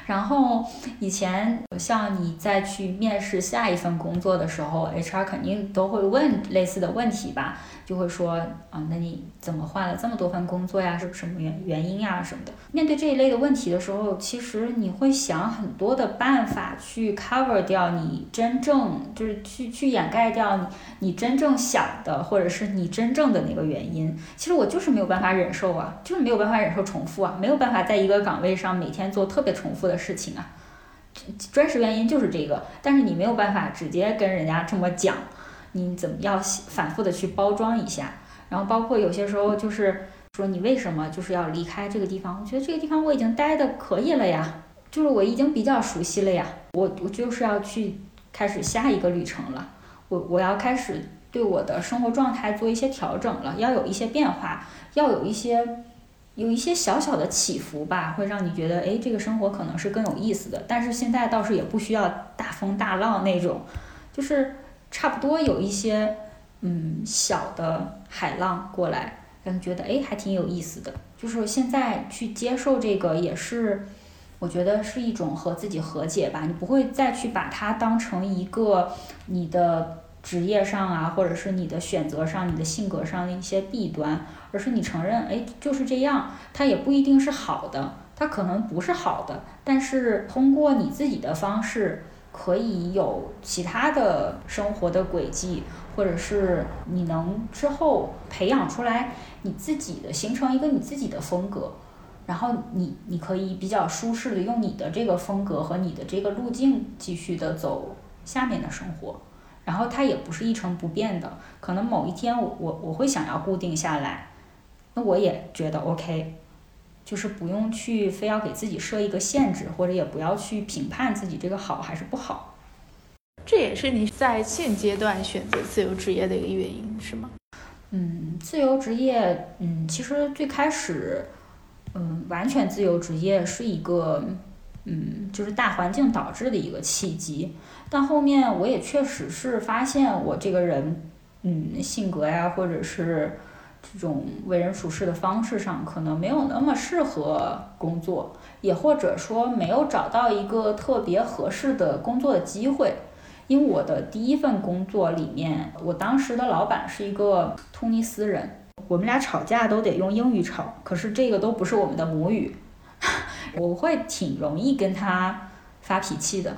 然后以前像你再去面试下一份工作的时候，HR 肯定都会问类似的问题吧。就会说啊，那你怎么换了这么多份工作呀？是不什么原原因呀什么的？面对这一类的问题的时候，其实你会想很多的办法去 cover 掉你真正就是去去掩盖掉你你真正想的，或者是你真正的那个原因。其实我就是没有办法忍受啊，就是没有办法忍受重复啊，没有办法在一个岗位上每天做特别重复的事情啊。真实原因就是这个，但是你没有办法直接跟人家这么讲。你怎么要反复的去包装一下，然后包括有些时候就是说你为什么就是要离开这个地方？我觉得这个地方我已经待的可以了呀，就是我已经比较熟悉了呀，我我就是要去开始下一个旅程了，我我要开始对我的生活状态做一些调整了，要有一些变化，要有一些有一些小小的起伏吧，会让你觉得哎，这个生活可能是更有意思的。但是现在倒是也不需要大风大浪那种，就是。差不多有一些嗯小的海浪过来，让你觉得哎还挺有意思的。就是现在去接受这个，也是我觉得是一种和自己和解吧。你不会再去把它当成一个你的职业上啊，或者是你的选择上、你的性格上的一些弊端，而是你承认哎就是这样，它也不一定是好的，它可能不是好的，但是通过你自己的方式。可以有其他的生活的轨迹，或者是你能之后培养出来你自己的，形成一个你自己的风格，然后你你可以比较舒适的用你的这个风格和你的这个路径继续的走下面的生活，然后它也不是一成不变的，可能某一天我我我会想要固定下来，那我也觉得 OK。就是不用去非要给自己设一个限制，或者也不要去评判自己这个好还是不好。这也是你在现阶段选择自由职业的一个原因，是吗？嗯，自由职业，嗯，其实最开始，嗯，完全自由职业是一个，嗯，就是大环境导致的一个契机。但后面我也确实是发现我这个人，嗯，性格呀，或者是。这种为人处事的方式上，可能没有那么适合工作，也或者说没有找到一个特别合适的工作的机会。因为我的第一份工作里面，我当时的老板是一个突尼斯人，我们俩吵架都得用英语吵，可是这个都不是我们的母语，我会挺容易跟他发脾气的。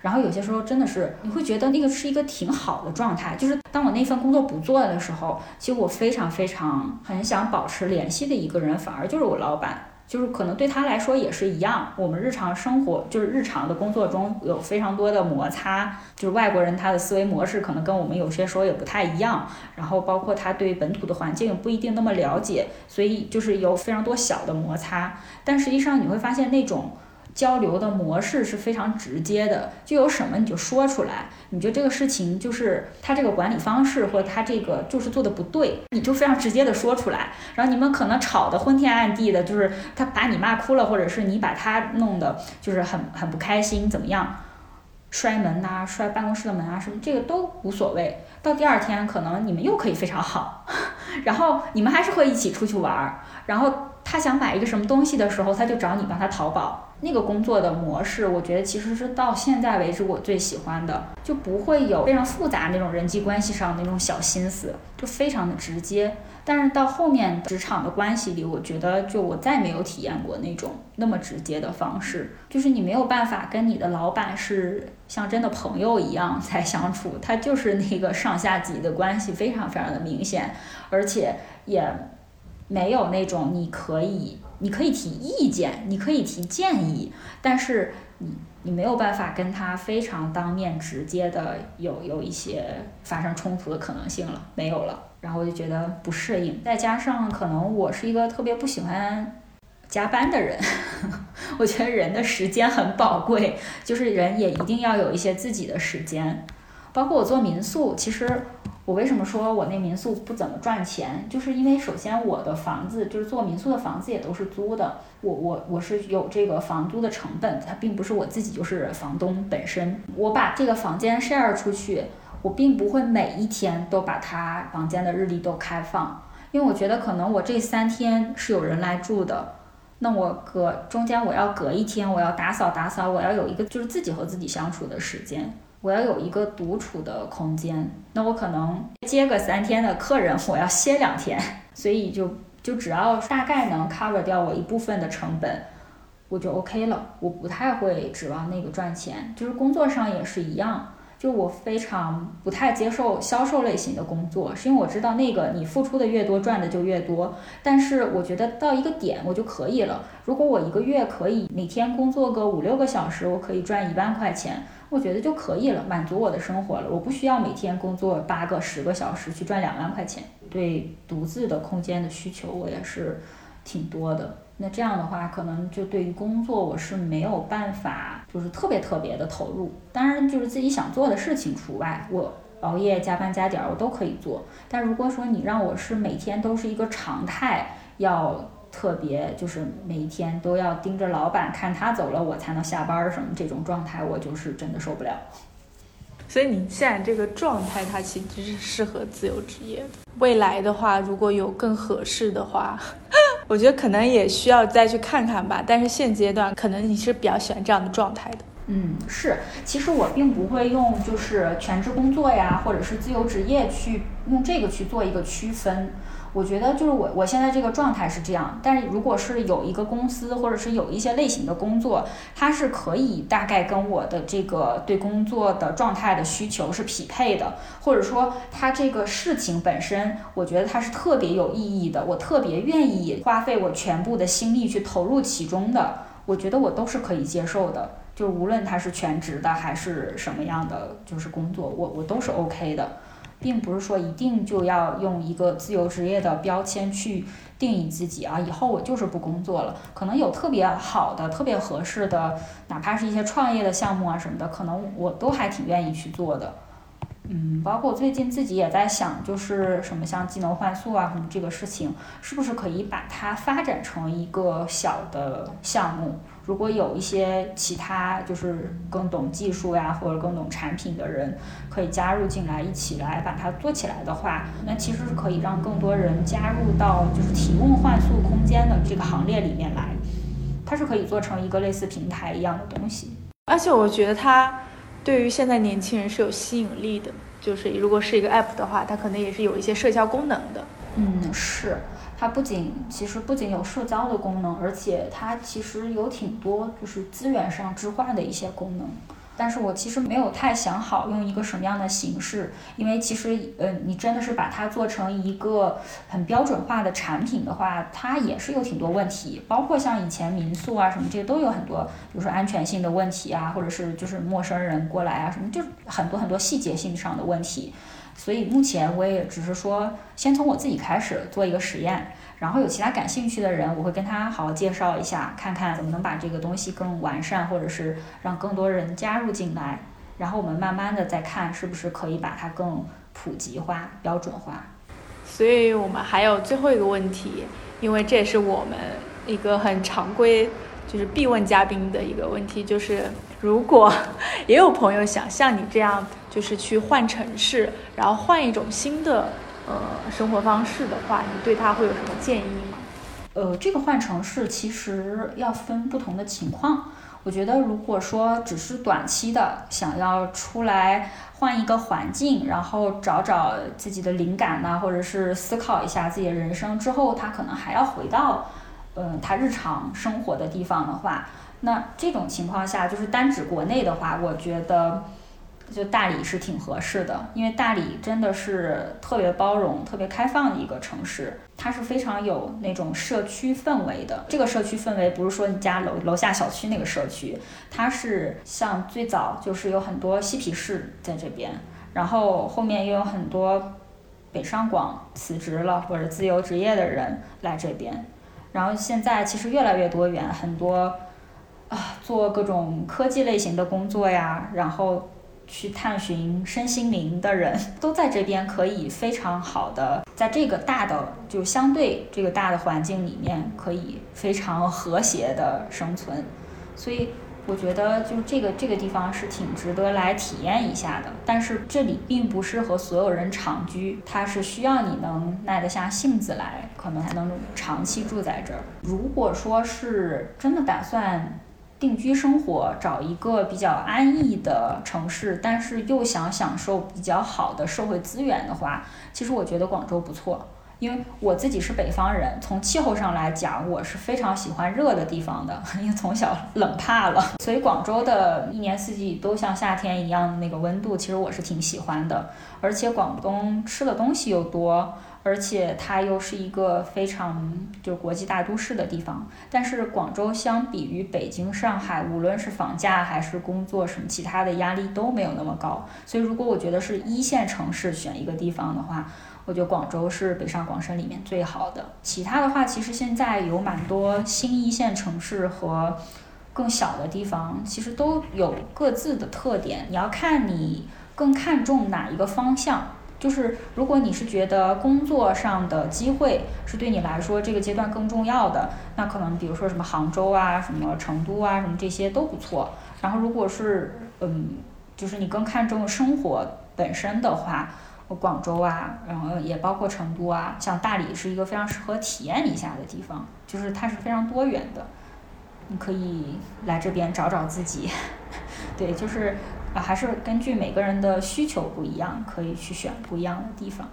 然后有些时候真的是，你会觉得那个是一个挺好的状态。就是当我那份工作不做的时候，其实我非常非常很想保持联系的一个人，反而就是我老板。就是可能对他来说也是一样。我们日常生活就是日常的工作中有非常多的摩擦，就是外国人他的思维模式可能跟我们有些时候也不太一样。然后包括他对本土的环境不一定那么了解，所以就是有非常多小的摩擦。但实际上你会发现那种。交流的模式是非常直接的，就有什么你就说出来。你觉得这个事情就是他这个管理方式，或者他这个就是做的不对，你就非常直接的说出来。然后你们可能吵得昏天暗地的，就是他把你骂哭了，或者是你把他弄得就是很很不开心，怎么样？摔门呐，摔办公室的门啊，什么这个都无所谓。到第二天，可能你们又可以非常好，然后你们还是会一起出去玩儿。然后他想买一个什么东西的时候，他就找你帮他淘宝。那个工作的模式，我觉得其实是到现在为止我最喜欢的，就不会有非常复杂那种人际关系上那种小心思，就非常的直接。但是到后面职场的关系里，我觉得就我再没有体验过那种那么直接的方式，就是你没有办法跟你的老板是像真的朋友一样在相处，他就是那个上下级的关系非常非常的明显，而且也没有那种你可以。你可以提意见，你可以提建议，但是你你没有办法跟他非常当面直接的有有一些发生冲突的可能性了，没有了。然后我就觉得不适应，再加上可能我是一个特别不喜欢加班的人，我觉得人的时间很宝贵，就是人也一定要有一些自己的时间，包括我做民宿，其实。我为什么说我那民宿不怎么赚钱？就是因为首先我的房子就是做民宿的房子也都是租的，我我我是有这个房租的成本，它并不是我自己就是房东本身。我把这个房间 share 出去，我并不会每一天都把它房间的日历都开放，因为我觉得可能我这三天是有人来住的，那我隔中间我要隔一天，我要打扫打扫，我要有一个就是自己和自己相处的时间。我要有一个独处的空间，那我可能接个三天的客人，我要歇两天，所以就就只要大概能 cover 掉我一部分的成本，我就 OK 了。我不太会指望那个赚钱，就是工作上也是一样。就我非常不太接受销售类型的工作，是因为我知道那个你付出的越多，赚的就越多。但是我觉得到一个点我就可以了。如果我一个月可以每天工作个五六个小时，我可以赚一万块钱，我觉得就可以了，满足我的生活了。我不需要每天工作八个、十个小时去赚两万块钱。对独自的空间的需求，我也是挺多的。那这样的话，可能就对于工作我是没有办法，就是特别特别的投入。当然，就是自己想做的事情除外，我熬夜加班加点儿我都可以做。但如果说你让我是每天都是一个常态，要特别就是每一天都要盯着老板看他走了我才能下班什么这种状态，我就是真的受不了。所以你现在这个状态，它其实是适合自由职业的。未来的话，如果有更合适的话。我觉得可能也需要再去看看吧，但是现阶段可能你是比较喜欢这样的状态的。嗯，是，其实我并不会用就是全职工作呀，或者是自由职业去用这个去做一个区分。我觉得就是我我现在这个状态是这样，但是如果是有一个公司或者是有一些类型的工作，它是可以大概跟我的这个对工作的状态的需求是匹配的，或者说它这个事情本身，我觉得它是特别有意义的，我特别愿意花费我全部的心力去投入其中的，我觉得我都是可以接受的，就无论它是全职的还是什么样的就是工作，我我都是 OK 的。并不是说一定就要用一个自由职业的标签去定义自己啊，以后我就是不工作了。可能有特别好的、特别合适的，哪怕是一些创业的项目啊什么的，可能我都还挺愿意去做的。嗯，包括最近自己也在想，就是什么像技能换宿啊什么这个事情，是不是可以把它发展成一个小的项目？如果有一些其他就是更懂技术呀，或者更懂产品的人，可以加入进来，一起来把它做起来的话，那其实是可以让更多人加入到就是提供换速空间的这个行列里面来。它是可以做成一个类似平台一样的东西。而且我觉得它对于现在年轻人是有吸引力的，就是如果是一个 app 的话，它可能也是有一些社交功能的。嗯，是。它不仅其实不仅有社交的功能，而且它其实有挺多就是资源上置换的一些功能。但是我其实没有太想好用一个什么样的形式，因为其实呃，你真的是把它做成一个很标准化的产品的话，它也是有挺多问题，包括像以前民宿啊什么这些都有很多，比如说安全性的问题啊，或者是就是陌生人过来啊什么，就很多很多细节性上的问题。所以目前我也只是说，先从我自己开始做一个实验，然后有其他感兴趣的人，我会跟他好好介绍一下，看看怎么能把这个东西更完善，或者是让更多人加入进来，然后我们慢慢的再看是不是可以把它更普及化、标准化。所以我们还有最后一个问题，因为这也是我们一个很常规。就是必问嘉宾的一个问题，就是如果 也有朋友想像你这样，就是去换城市，然后换一种新的呃生活方式的话，你对他会有什么建议吗？呃，这个换城市其实要分不同的情况。我觉得如果说只是短期的想要出来换一个环境，然后找找自己的灵感呐，或者是思考一下自己的人生之后，他可能还要回到。嗯，他日常生活的地方的话，那这种情况下，就是单指国内的话，我觉得就大理是挺合适的，因为大理真的是特别包容、特别开放的一个城市，它是非常有那种社区氛围的。这个社区氛围不是说你家楼楼下小区那个社区，它是像最早就是有很多嬉皮士在这边，然后后面又有很多北上广辞职了或者自由职业的人来这边。然后现在其实越来越多元，很多啊做各种科技类型的工作呀，然后去探寻身心灵的人都在这边，可以非常好的在这个大的就相对这个大的环境里面，可以非常和谐的生存，所以。我觉得就这个这个地方是挺值得来体验一下的，但是这里并不适合所有人长居，它是需要你能耐得下性子来，可能才能长期住在这儿。如果说是真的打算定居生活，找一个比较安逸的城市，但是又想享受比较好的社会资源的话，其实我觉得广州不错。因为我自己是北方人，从气候上来讲，我是非常喜欢热的地方的，因为从小冷怕了，所以广州的一年四季都像夏天一样的那个温度，其实我是挺喜欢的。而且广东吃的东西又多，而且它又是一个非常就国际大都市的地方。但是广州相比于北京、上海，无论是房价还是工作什么其他的压力都没有那么高。所以如果我觉得是一线城市选一个地方的话，我觉得广州是北上广深里面最好的。其他的话，其实现在有蛮多新一线城市和更小的地方，其实都有各自的特点。你要看你更看重哪一个方向。就是如果你是觉得工作上的机会是对你来说这个阶段更重要的，那可能比如说什么杭州啊、什么成都啊、什么这些都不错。然后如果是嗯，就是你更看重生活本身的话。广州啊，然后也包括成都啊，像大理是一个非常适合体验一下的地方，就是它是非常多元的，你可以来这边找找自己。对，就是啊，还是根据每个人的需求不一样，可以去选不一样的地方。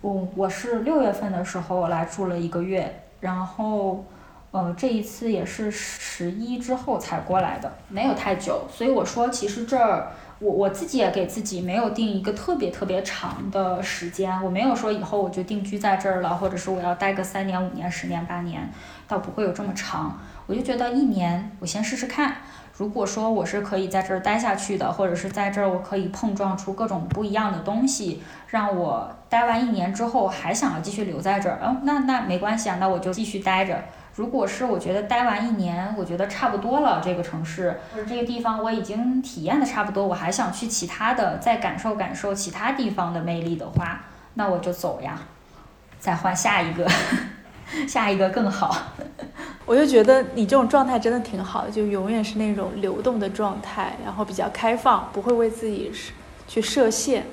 我我是六月份的时候来住了一个月，然后，呃，这一次也是十一之后才过来的，没有太久。所以我说，其实这儿我我自己也给自己没有定一个特别特别长的时间，我没有说以后我就定居在这儿了，或者是我要待个三年、五年、十年、八年，倒不会有这么长。我就觉得一年，我先试试看。如果说我是可以在这儿待下去的，或者是在这儿我可以碰撞出各种不一样的东西，让我待完一年之后还想要继续留在这儿，嗯，那那没关系啊，那我就继续待着。如果是我觉得待完一年，我觉得差不多了，这个城市或者这个地方我已经体验的差不多，我还想去其他的，再感受感受其他地方的魅力的话，那我就走呀，再换下一个，下一个更好。我就觉得你这种状态真的挺好的，就永远是那种流动的状态，然后比较开放，不会为自己去设限。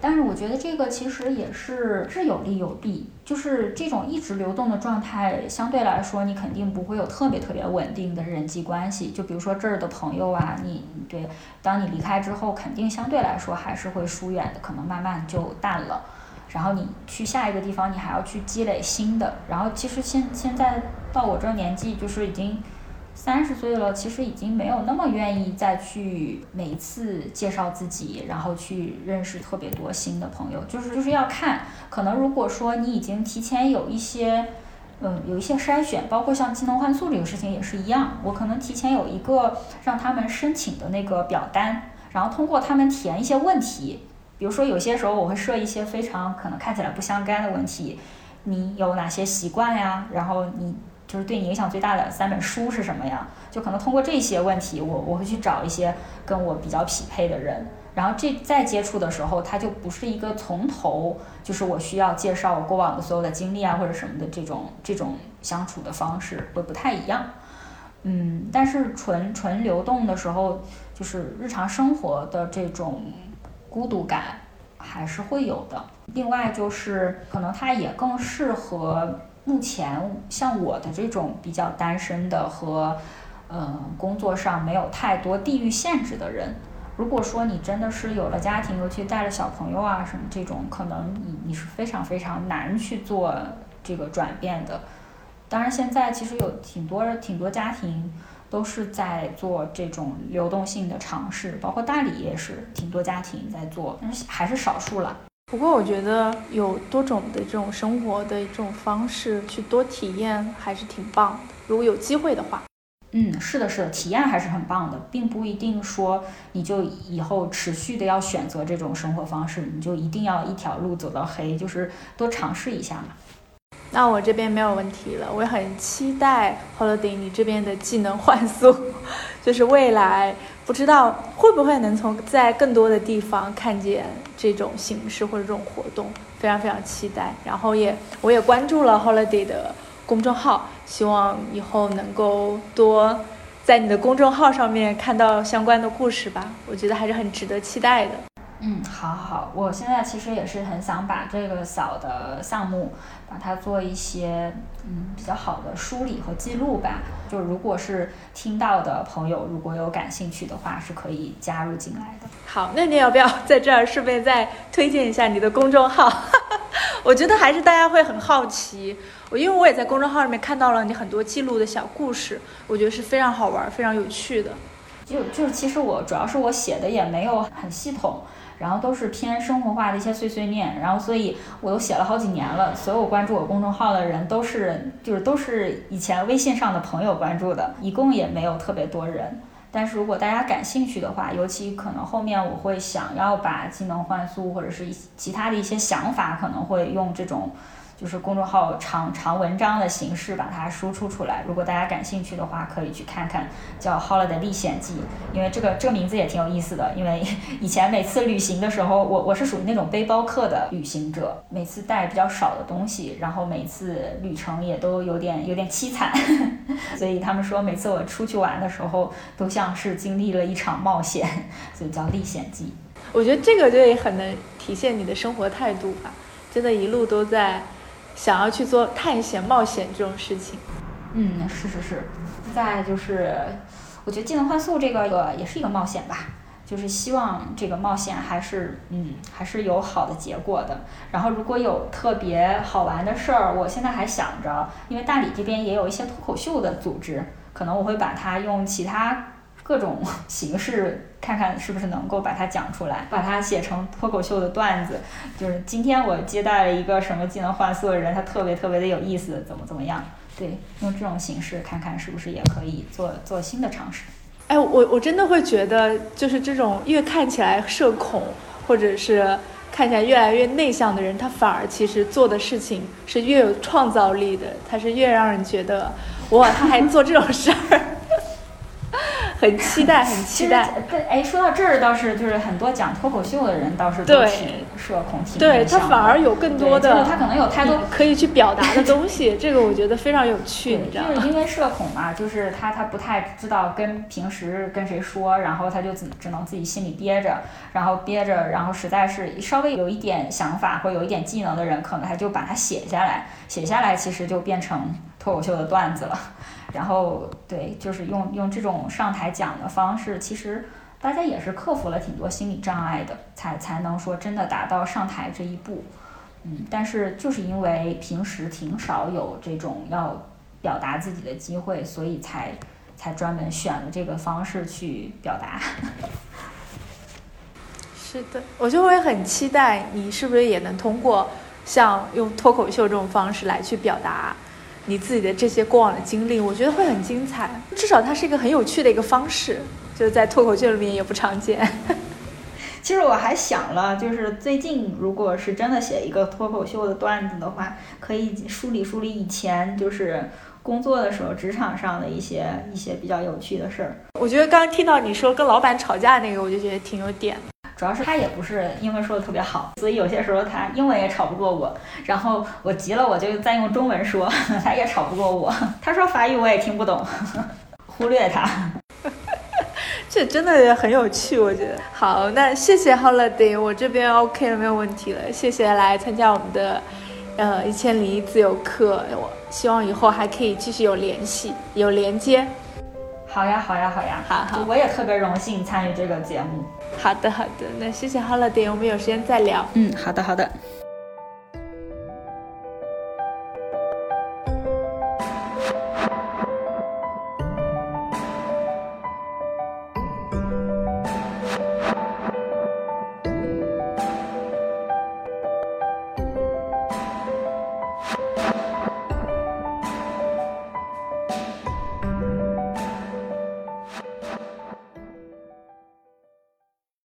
但是我觉得这个其实也是是有利有弊，就是这种一直流动的状态，相对来说你肯定不会有特别特别稳定的人际关系。就比如说这儿的朋友啊，你对，当你离开之后，肯定相对来说还是会疏远的，可能慢慢就淡了。然后你去下一个地方，你还要去积累新的。然后其实现现在到我这年纪，就是已经三十岁了，其实已经没有那么愿意再去每一次介绍自己，然后去认识特别多新的朋友。就是就是要看，可能如果说你已经提前有一些，嗯，有一些筛选，包括像技能换宿这个事情也是一样，我可能提前有一个让他们申请的那个表单，然后通过他们填一些问题。比如说，有些时候我会设一些非常可能看起来不相干的问题，你有哪些习惯呀？然后你就是对你影响最大的三本书是什么呀？就可能通过这些问题，我我会去找一些跟我比较匹配的人。然后这再接触的时候，它就不是一个从头就是我需要介绍我过往的所有的经历啊或者什么的这种这种相处的方式会不太一样。嗯，但是纯纯流动的时候，就是日常生活的这种。孤独感还是会有的。另外就是，可能它也更适合目前像我的这种比较单身的和，嗯，工作上没有太多地域限制的人。如果说你真的是有了家庭，尤其带着小朋友啊什么这种，可能你你是非常非常难去做这个转变的。当然，现在其实有挺多挺多家庭。都是在做这种流动性的尝试，包括大理也是挺多家庭在做，但是还是少数了。不过我觉得有多种的这种生活的这种方式去多体验还是挺棒的。如果有机会的话，嗯，是的，是的，体验还是很棒的，并不一定说你就以后持续的要选择这种生活方式，你就一定要一条路走到黑，就是多尝试一下嘛。那我这边没有问题了，我也很期待 Holiday 你这边的技能换宿，就是未来不知道会不会能从在更多的地方看见这种形式或者这种活动，非常非常期待。然后也我也关注了 Holiday 的公众号，希望以后能够多在你的公众号上面看到相关的故事吧，我觉得还是很值得期待的。嗯，好好，我现在其实也是很想把这个小的项目，把它做一些嗯比较好的梳理和记录吧。就如果是听到的朋友，如果有感兴趣的话，是可以加入进来的。好，那你要不要在这儿顺便再推荐一下你的公众号？我觉得还是大家会很好奇，我因为我也在公众号里面看到了你很多记录的小故事，我觉得是非常好玩、非常有趣的。就就是其实我主要是我写的也没有很系统。然后都是偏生活化的一些碎碎念，然后所以我都写了好几年了。所有关注我公众号的人都是，就是都是以前微信上的朋友关注的，一共也没有特别多人。但是如果大家感兴趣的话，尤其可能后面我会想要把技能换速或者是其他的一些想法，可能会用这种。就是公众号长长文章的形式把它输出出来。如果大家感兴趣的话，可以去看看叫《Holiday 历险记》，因为这个这个名字也挺有意思的。因为以前每次旅行的时候，我我是属于那种背包客的旅行者，每次带比较少的东西，然后每次旅程也都有点有点凄惨，所以他们说每次我出去玩的时候，都像是经历了一场冒险，所以叫《历险记》。我觉得这个就也很能体现你的生活态度吧，真的一路都在。想要去做探险、冒险这种事情，嗯，是是是。再就是，我觉得技能换宿这个也是一个冒险吧。就是希望这个冒险还是嗯还是有好的结果的。然后如果有特别好玩的事儿，我现在还想着，因为大理这边也有一些脱口秀的组织，可能我会把它用其他各种形式，看看是不是能够把它讲出来，把它写成脱口秀的段子。就是今天我接待了一个什么技能换宿的人，他特别特别的有意思，怎么怎么样？对，用这种形式看看是不是也可以做做新的尝试。哎，我我真的会觉得，就是这种越看起来社恐，或者是看起来越来越内向的人，他反而其实做的事情是越有创造力的，他是越让人觉得哇，他还做这种事儿。很期待，很期待。对，哎，说到这儿倒是，就是很多讲脱口秀的人倒是都挺社恐，挺对他反而有更多的，他可能有太多可以去表达的东西。这个我觉得非常有趣，你知道吗？就是因为社恐嘛，就是他他不太知道跟平时跟谁说，然后他就只只能自己心里憋着，然后憋着，然后实在是稍微有一点想法或有一点技能的人，可能他就把它写下来，写下来其实就变成脱口秀的段子了。然后对，就是用用这种上台讲的方式，其实大家也是克服了挺多心理障碍的，才才能说真的达到上台这一步。嗯，但是就是因为平时挺少有这种要表达自己的机会，所以才才专门选了这个方式去表达。是的，我就会很期待你是不是也能通过像用脱口秀这种方式来去表达。你自己的这些过往的经历，我觉得会很精彩。至少它是一个很有趣的一个方式，就是在脱口秀里面也不常见。其实我还想了，就是最近如果是真的写一个脱口秀的段子的话，可以梳理梳理以前就是工作的时候职场上的一些一些比较有趣的事儿。我觉得刚刚听到你说跟老板吵架那个，我就觉得挺有点。主要是他也不是英文说的特别好，所以有些时候他英文也吵不过我。然后我急了，我就再用中文说，他也吵不过我。他说法语我也听不懂，忽略他。这真的很有趣，我觉得。好，那谢谢 Holiday，我这边 OK 了，没有问题了。谢谢来参加我们的呃一千零一自由课，我希望以后还可以继续有联系，有连接。好呀，好呀，好呀，好好，我也特别荣幸参与这个节目。好的，好的，那谢谢 Holiday，我们有时间再聊。嗯，好的，好的。